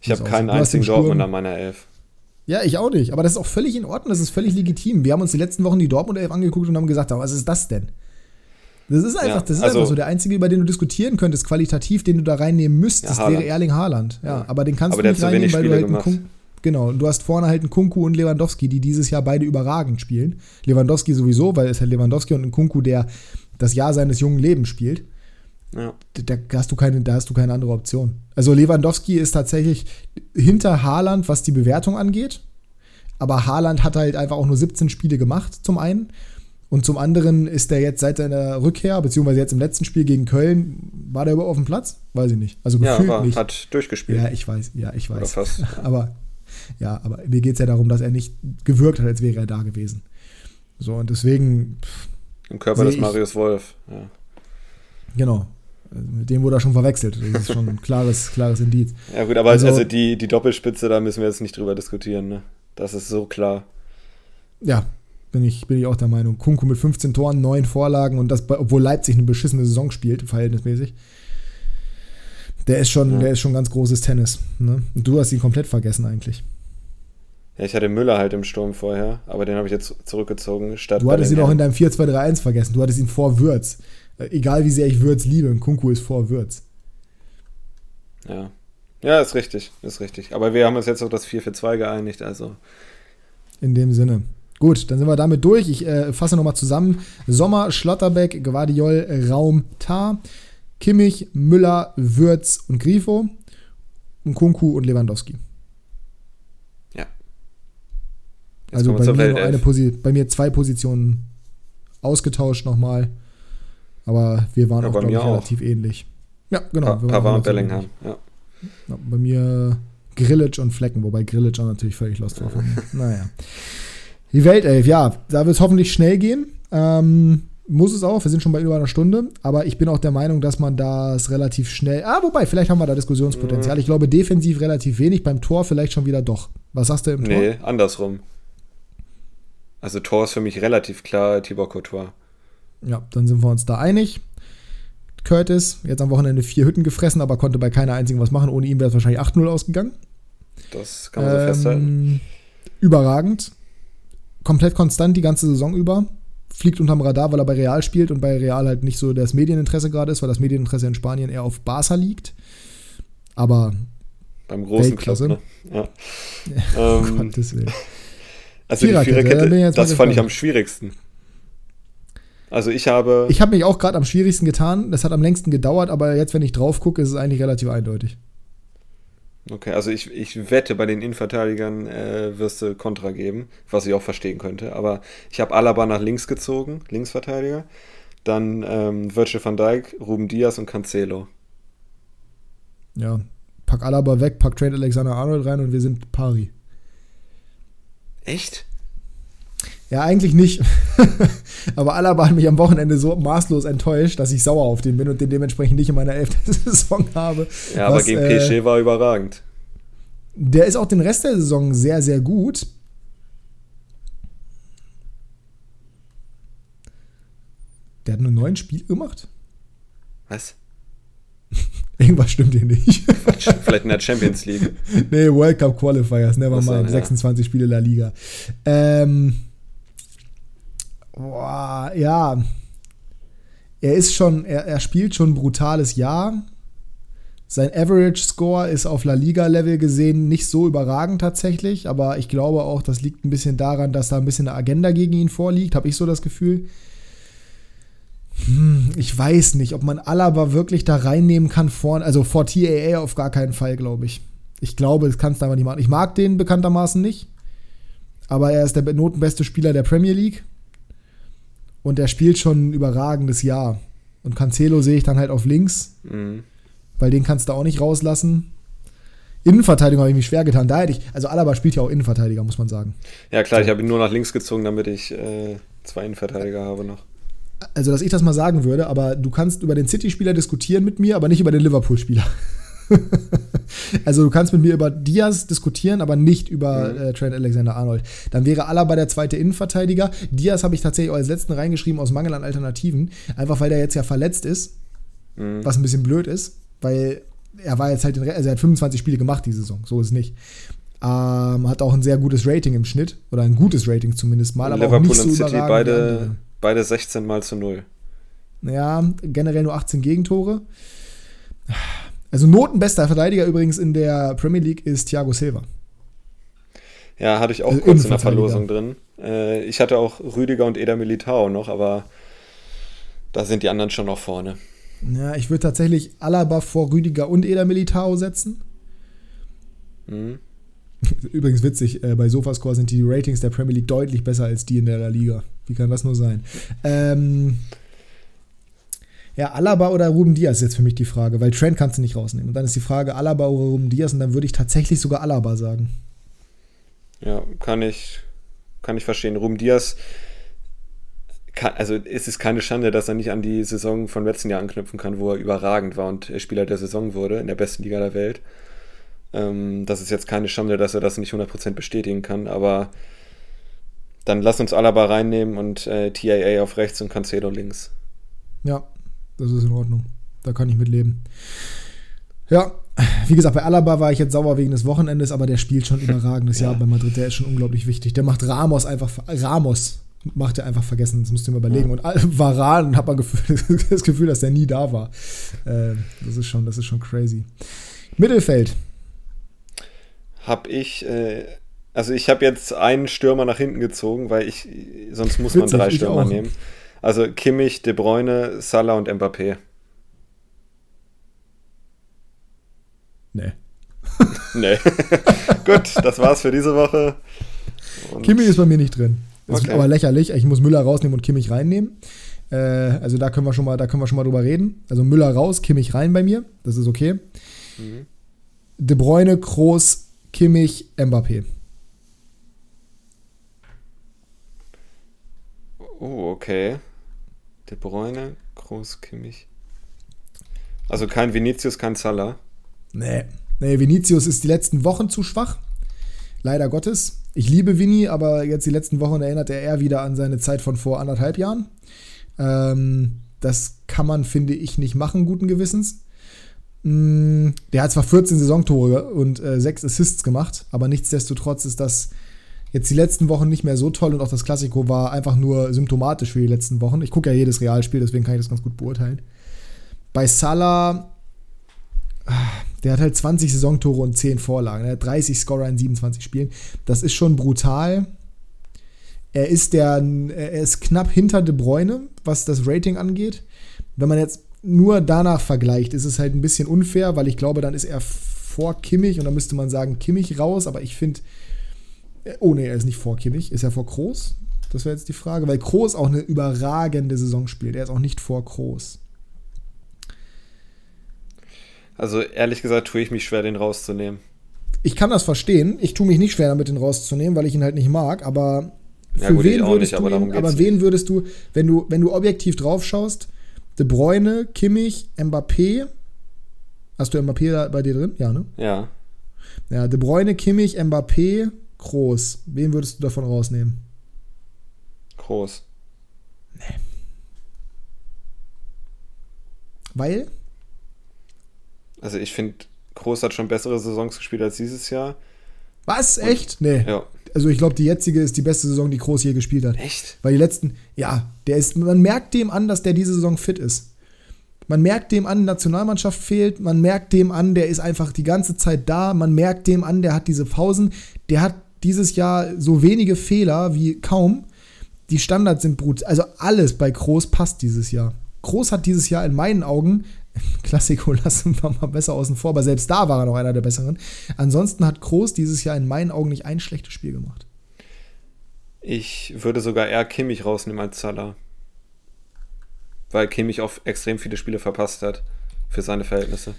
C: Ich habe keinen einzigen Dortmund an meiner Elf.
B: Ja, ich auch nicht. Aber das ist auch völlig in Ordnung, das ist völlig legitim. Wir haben uns die letzten Wochen die Dortmund Elf angeguckt und haben gesagt, was ist das denn? Das ist einfach, ja, das ist also, einfach so der einzige, über den du diskutieren könntest, qualitativ, den du da reinnehmen müsstest, ja, wäre Erling Haaland. Ja, ja, aber den kannst aber du nicht reinnehmen, weil du halt einen Genau, und du hast vorne halt einen Kunku und Lewandowski, die dieses Jahr beide überragend spielen. Lewandowski sowieso, weil es halt Lewandowski und ein Kunku, der das Jahr seines jungen Lebens spielt. Ja. Da, hast du keine, da hast du keine andere Option. Also Lewandowski ist tatsächlich hinter Haaland, was die Bewertung angeht. Aber Haaland hat halt einfach auch nur 17 Spiele gemacht, zum einen. Und zum anderen ist er jetzt seit seiner Rückkehr, beziehungsweise jetzt im letzten Spiel gegen Köln, war der überhaupt auf dem Platz? Weiß ich nicht. Also gefühlt ja, aber nicht.
C: hat durchgespielt.
B: Ja, ich weiß, ja, ich weiß. *laughs* aber ja, aber mir geht es ja darum, dass er nicht gewirkt hat, als wäre er da gewesen. So, und deswegen.
C: Im Körper des Marius Wolf, ja.
B: Genau. Mit dem wurde er schon verwechselt. Das ist schon ein klares, *laughs* klares Indiz.
C: Ja, gut, aber also, also die, die Doppelspitze, da müssen wir jetzt nicht drüber diskutieren, ne? Das ist so klar.
B: Ja, bin ich, bin ich auch der Meinung. Kunku mit 15 Toren, 9 Vorlagen und das, obwohl Leipzig eine beschissene Saison spielt, verhältnismäßig. Der ist schon, ja. der ist schon ganz großes Tennis. Ne? Und du hast ihn komplett vergessen eigentlich.
C: Ja, ich hatte Müller halt im Sturm vorher, aber den habe ich jetzt zurückgezogen.
B: Statt du hattest ihn auch in deinem 4-2-3-1 vergessen. Du hattest ihn vor Würz. Äh, egal wie sehr ich Würz liebe, Kunku ist vor Würz.
C: Ja. Ja, ist richtig, ist richtig. Aber wir haben uns jetzt auf das 4-4-2 geeinigt, also.
B: In dem Sinne. Gut, dann sind wir damit durch. Ich äh, fasse nochmal zusammen. Sommer, Schlotterbeck, Guardiol, Raum, Tar. Kimmich, Müller, Würz und Grifo und Kunku und Lewandowski.
C: Ja.
B: Jetzt also bei mir, eine Posi bei mir zwei Positionen ausgetauscht nochmal. Aber wir waren ja, auch, glaube ich, relativ auch. ähnlich. Ja, genau.
C: Pa Pavard und Bellingham, ja.
B: ja. Bei mir Grillage und Flecken, wobei Grillage auch natürlich völlig lost war *laughs* naja. Die Weltelf, ja, da wird es hoffentlich schnell gehen. Ähm, muss es auch, wir sind schon bei über einer Stunde, aber ich bin auch der Meinung, dass man das relativ schnell. Ah, wobei, vielleicht haben wir da Diskussionspotenzial. Mhm. Ich glaube, defensiv relativ wenig, beim Tor vielleicht schon wieder doch. Was sagst du im Tor? Nee,
C: andersrum. Also Tor ist für mich relativ klar Tibor Courtois.
B: Ja, dann sind wir uns da einig. Curtis, jetzt am Wochenende vier Hütten gefressen, aber konnte bei keiner einzigen was machen. Ohne ihn wäre es wahrscheinlich 8-0 ausgegangen.
C: Das kann man so ähm, festhalten.
B: Überragend. Komplett konstant die ganze Saison über fliegt unterm Radar, weil er bei Real spielt und bei Real halt nicht so das Medieninteresse gerade ist, weil das Medieninteresse in Spanien eher auf Barca liegt. Aber
C: Beim großen Club, ne? Ja. ja *laughs* ähm, Gottes Willen. Also die Viererkette, das fand ich am schwierigsten. Also ich habe.
B: Ich habe mich auch gerade am schwierigsten getan. Das hat am längsten gedauert, aber jetzt, wenn ich drauf gucke, ist es eigentlich relativ eindeutig.
C: Okay, also ich, ich wette, bei den Innenverteidigern äh, wirst du Kontra geben, was ich auch verstehen könnte. Aber ich habe Alaba nach links gezogen, Linksverteidiger. Dann ähm, Virgil van Dijk, Ruben Diaz und Cancelo.
B: Ja, pack Alaba weg, pack Trent Alexander Arnold rein und wir sind pari.
C: Echt?
B: Ja, eigentlich nicht. *laughs* Aber Alaba hat mich am Wochenende so maßlos enttäuscht, dass ich sauer auf den bin und den dementsprechend nicht in meiner elften *laughs* Saison habe.
C: Ja, aber was, gegen PSG äh, war überragend.
B: Der ist auch den Rest der Saison sehr, sehr gut. Der hat nur neun Spiele gemacht.
C: Was? *laughs*
B: Irgendwas stimmt hier nicht.
C: Vielleicht in der Champions League.
B: nee, World Cup Qualifiers, never mind. Ja. 26 Spiele La Liga. Ähm, boah, ja. Er ist schon, er, er spielt schon ein brutales Jahr. Sein Average Score ist auf La Liga-Level gesehen nicht so überragend tatsächlich, aber ich glaube auch, das liegt ein bisschen daran, dass da ein bisschen eine Agenda gegen ihn vorliegt, habe ich so das Gefühl. Hm, ich weiß nicht, ob man Alaba wirklich da reinnehmen kann vor, also vor TAA auf gar keinen Fall, glaube ich. Ich glaube, das kannst du einfach nicht machen. Ich mag den bekanntermaßen nicht, aber er ist der notenbeste Spieler der Premier League und er spielt schon ein überragendes Jahr. Und Cancelo sehe ich dann halt auf links, mhm. weil den kannst du auch nicht rauslassen. Innenverteidigung habe ich mich schwer getan. Da hätte ich, also Alaba spielt ja auch Innenverteidiger, muss man sagen.
C: Ja, klar, ich habe ihn nur nach links gezogen, damit ich äh, zwei Innenverteidiger habe noch
B: also dass ich das mal sagen würde, aber du kannst über den City-Spieler diskutieren mit mir, aber nicht über den Liverpool-Spieler. *laughs* also du kannst mit mir über Diaz diskutieren, aber nicht über mhm. äh, Trent Alexander-Arnold. Dann wäre Alaba der zweite Innenverteidiger. Diaz habe ich tatsächlich auch als letzten reingeschrieben aus Mangel an Alternativen, einfach weil der jetzt ja verletzt ist, mhm. was ein bisschen blöd ist, weil er war jetzt halt, in, also er hat 25 Spiele gemacht die Saison, so ist es nicht. Ähm, hat auch ein sehr gutes Rating im Schnitt oder ein gutes Rating zumindest mal, aber
C: Liverpool auch nicht so und City beide Beide 16 mal zu 0.
B: Ja, generell nur 18 Gegentore. Also notenbester Verteidiger übrigens in der Premier League ist Thiago Silva.
C: Ja, hatte ich auch also kurz in der Verlosung drin. Äh, ich hatte auch Rüdiger und Eder Militao noch, aber da sind die anderen schon noch vorne.
B: Ja, ich würde tatsächlich Alaba vor Rüdiger und Eder Militao setzen. Mhm. *laughs* Übrigens witzig, äh, bei Sofascore sind die Ratings der Premier League deutlich besser als die in der La Liga. Wie kann das nur sein? Ähm, ja, Alaba oder Ruben Diaz ist jetzt für mich die Frage, weil Trent kannst du nicht rausnehmen. Und dann ist die Frage Alaba oder Ruben Diaz und dann würde ich tatsächlich sogar Alaba sagen.
C: Ja, kann ich, kann ich verstehen. Ruben Diaz, kann, also es ist keine Schande, dass er nicht an die Saison von letzten Jahr anknüpfen kann, wo er überragend war und Spieler der Saison wurde, in der besten Liga der Welt. Ähm, das ist jetzt keine Schande, dass er das nicht 100% bestätigen kann, aber dann lass uns Alaba reinnehmen und äh, TAA auf rechts und Cancelo links.
B: Ja, das ist in Ordnung. Da kann ich mit leben. Ja, wie gesagt, bei Alaba war ich jetzt sauer wegen des Wochenendes, aber der spielt schon *laughs* überragendes ja. Jahr bei Madrid. Der ist schon unglaublich wichtig. Der macht Ramos einfach, Ramos macht er einfach vergessen. Das musst du mal überlegen. Ja. Und Varan hat man das Gefühl, dass der nie da war. Äh, das ist schon, das ist schon crazy. Mittelfeld
C: habe ich, äh, also ich habe jetzt einen Stürmer nach hinten gezogen, weil ich, sonst muss Witzig, man drei Stürmer nehmen. Also Kimmich, De Bruyne, Salah und Mbappé.
B: Nee.
C: nee. *laughs* Gut, das war's für diese Woche.
B: Und Kimmich ist bei mir nicht drin. Das okay. ist aber lächerlich. Ich muss Müller rausnehmen und Kimmich reinnehmen. Äh, also da können wir schon mal, da können wir schon mal drüber reden. Also Müller raus, Kimmich rein bei mir. Das ist okay. Mhm. De Bruyne, Kroos, Kimmich, Mbappé.
C: Oh, okay. De Bruyne, Groß, Kimmich. Also kein Vinicius, kein Salah.
B: Nee. Nee, Vinicius ist die letzten Wochen zu schwach. Leider Gottes. Ich liebe Vini, aber jetzt die letzten Wochen erinnert er eher wieder an seine Zeit von vor anderthalb Jahren. Ähm, das kann man, finde ich, nicht machen, guten Gewissens. Mm, der hat zwar 14 Saisontore und äh, 6 Assists gemacht, aber nichtsdestotrotz ist das jetzt die letzten Wochen nicht mehr so toll und auch das Klassiko war einfach nur symptomatisch für die letzten Wochen. Ich gucke ja jedes Realspiel, deswegen kann ich das ganz gut beurteilen. Bei Salah, Der hat halt 20 Saisontore und 10 Vorlagen. Er hat 30 Scorer in 27 Spielen. Das ist schon brutal. Er ist der, er ist knapp hinter De Bruyne, was das Rating angeht. Wenn man jetzt nur danach vergleicht, ist es halt ein bisschen unfair, weil ich glaube, dann ist er vor Kimmich und dann müsste man sagen, Kimmich raus, aber ich finde, oh ne, er ist nicht vor Kimmich, ist er vor Kroos? Das wäre jetzt die Frage, weil Kroos auch eine überragende Saison spielt. Er ist auch nicht vor Kroos.
C: Also ehrlich gesagt tue ich mich schwer, den rauszunehmen.
B: Ich kann das verstehen. Ich tue mich nicht schwer damit, den rauszunehmen, weil ich ihn halt nicht mag. Aber für ja, gut, wen würdest nicht, du aber, ihn, aber wen würdest du, wenn du, wenn du objektiv drauf schaust, De Bruyne, Kimmich, Mbappé. Hast du Mbappé bei dir drin? Ja, ne?
C: Ja.
B: Ja, De Bruyne, Kimmich, Mbappé, Groß. Wen würdest du davon rausnehmen?
C: Groß. Nee.
B: Weil?
C: Also ich finde, Groß hat schon bessere Saisons gespielt als dieses Jahr.
B: Was? Echt? nee.
C: Ja.
B: Also ich glaube, die jetzige ist die beste Saison, die Groß je gespielt hat.
C: Echt?
B: Weil die letzten, ja, der ist, man merkt dem an, dass der diese Saison fit ist. Man merkt dem an, Nationalmannschaft fehlt, man merkt dem an, der ist einfach die ganze Zeit da, man merkt dem an, der hat diese Pausen, der hat dieses Jahr so wenige Fehler wie kaum. Die Standards sind brutal. Also alles bei Groß passt dieses Jahr. Groß hat dieses Jahr in meinen Augen *laughs* Klassiko lassen wir mal besser außen vor, aber selbst da war er noch einer der besseren. Ansonsten hat Groß dieses Jahr in meinen Augen nicht ein schlechtes Spiel gemacht.
C: Ich würde sogar eher Kimmich rausnehmen als Salah. Weil Kimmich auch extrem viele Spiele verpasst hat für seine Verhältnisse.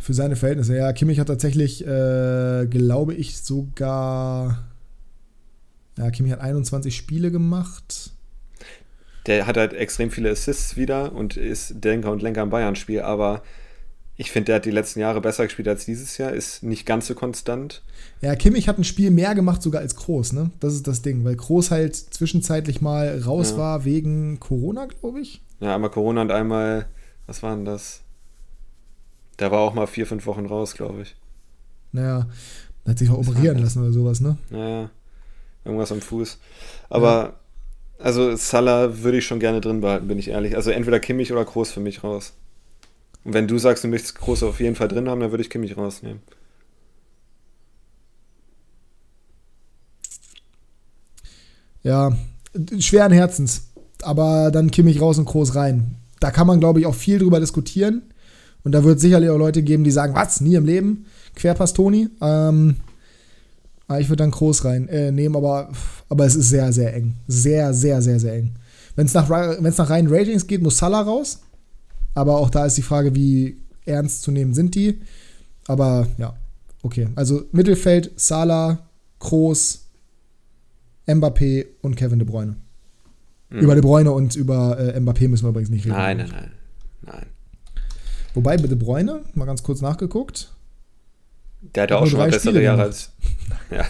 B: Für seine Verhältnisse, ja. Kimmich hat tatsächlich, äh, glaube ich, sogar. Ja, Kimmich hat 21 Spiele gemacht
C: der hat halt extrem viele Assists wieder und ist Denker und Lenker im Bayern-Spiel, aber ich finde, der hat die letzten Jahre besser gespielt als dieses Jahr, ist nicht ganz so konstant.
B: Ja, Kimmich hat ein Spiel mehr gemacht sogar als Kroos, ne? Das ist das Ding, weil Kroos halt zwischenzeitlich mal raus ja. war wegen Corona, glaube ich.
C: Ja, einmal Corona und einmal, was war denn das? Der war auch mal vier, fünf Wochen raus, glaube ich.
B: Naja, hat sich auch operieren lassen oder sowas, ne?
C: Naja, irgendwas am Fuß. Aber ja. Also Salah würde ich schon gerne drin behalten, bin ich ehrlich. Also entweder Kimmich oder Groß für mich raus. Und wenn du sagst, du möchtest Groß auf jeden Fall drin haben, dann würde ich Kimmich rausnehmen.
B: Ja, schweren Herzens. Aber dann Kimmich raus und Groß rein. Da kann man, glaube ich, auch viel drüber diskutieren. Und da wird es sicherlich auch Leute geben, die sagen, was, nie im Leben? Querpass Toni. Ähm, Ah, ich würde dann Groß rein äh, nehmen, aber, aber es ist sehr, sehr eng. Sehr, sehr, sehr, sehr eng. Wenn es nach, nach reinen Ratings geht, muss Salah raus. Aber auch da ist die Frage, wie ernst zu nehmen sind die. Aber ja, okay. Also Mittelfeld, Salah, Groß, Mbappé und Kevin De Bruyne. Mhm. Über De Bruyne und über äh, Mbappé müssen wir übrigens nicht reden.
C: Nein, nein, nein. nein.
B: Wobei bei De Bruyne, mal ganz kurz nachgeguckt,
C: der hatte auch schon mal bessere Jahre als. *laughs* Ja.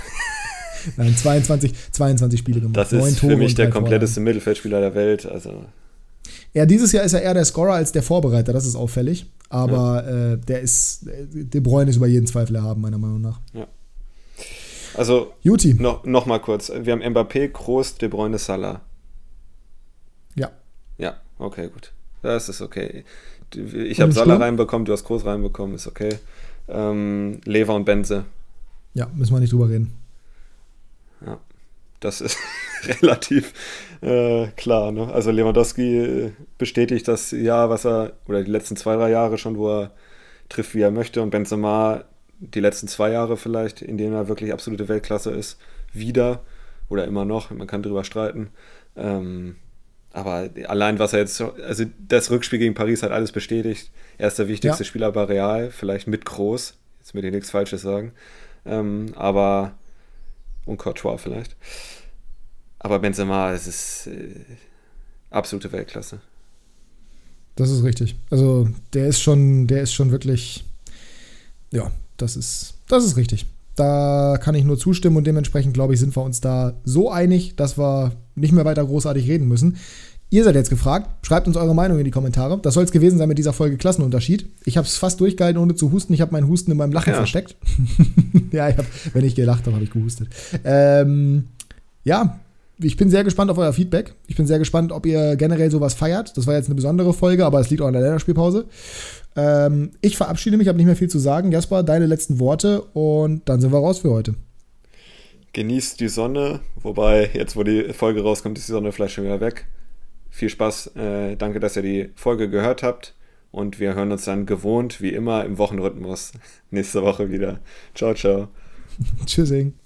C: *laughs*
B: Nein, 22, 22 Spiele gemacht.
C: Das ist für mich der kompletteste Mittelfeldspieler der Welt. Also.
B: Ja, dieses Jahr ist er eher der Scorer als der Vorbereiter, das ist auffällig. Aber ja. äh, der ist, De Bruyne ist über jeden Zweifel erhaben, meiner Meinung nach.
C: Ja. Also,
B: Juti.
C: Noch, noch mal kurz. Wir haben Mbappé, Groß, De Bruyne, Salah.
B: Ja.
C: Ja, okay, gut. Das ist okay. Ich habe Salah reinbekommen, du hast Groß reinbekommen, ist okay. Ähm, Lever und Benze.
B: Ja, müssen wir nicht drüber reden.
C: Ja, das ist *laughs* relativ äh, klar. Ne? Also Lewandowski äh, bestätigt das Jahr, was er, oder die letzten zwei, drei Jahre schon, wo er trifft, wie er möchte. Und Benzema die letzten zwei Jahre vielleicht, in denen er wirklich absolute Weltklasse ist, wieder oder immer noch. Man kann darüber streiten. Ähm, aber allein, was er jetzt, also das Rückspiel gegen Paris hat alles bestätigt. Er ist der wichtigste ja. Spieler bei Real, vielleicht mit Groß. Jetzt will ich nichts Falsches sagen. Ähm, aber, und Courtois vielleicht. Aber Benzema, es ist äh, absolute Weltklasse.
B: Das ist richtig. Also, der ist schon, der ist schon wirklich, ja, das ist, das ist richtig. Da kann ich nur zustimmen und dementsprechend, glaube ich, sind wir uns da so einig, dass wir nicht mehr weiter großartig reden müssen. Ihr seid jetzt gefragt. Schreibt uns eure Meinung in die Kommentare. Das soll es gewesen sein mit dieser Folge Klassenunterschied. Ich habe es fast durchgehalten, ohne zu husten. Ich habe meinen Husten in meinem Lachen ja. versteckt. *laughs* ja, ich hab, wenn ich gelacht habe, habe ich gehustet. Ähm, ja, ich bin sehr gespannt auf euer Feedback. Ich bin sehr gespannt, ob ihr generell sowas feiert. Das war jetzt eine besondere Folge, aber es liegt auch an der Länderspielpause. Ähm, ich verabschiede mich, habe nicht mehr viel zu sagen. Jasper, deine letzten Worte und dann sind wir raus für heute.
C: Genießt die Sonne, wobei jetzt, wo die Folge rauskommt, ist die Sonne vielleicht schon wieder weg. Viel Spaß, äh, danke, dass ihr die Folge gehört habt und wir hören uns dann gewohnt, wie immer, im Wochenrhythmus *laughs* nächste Woche wieder. Ciao, ciao.
B: Tschüssing.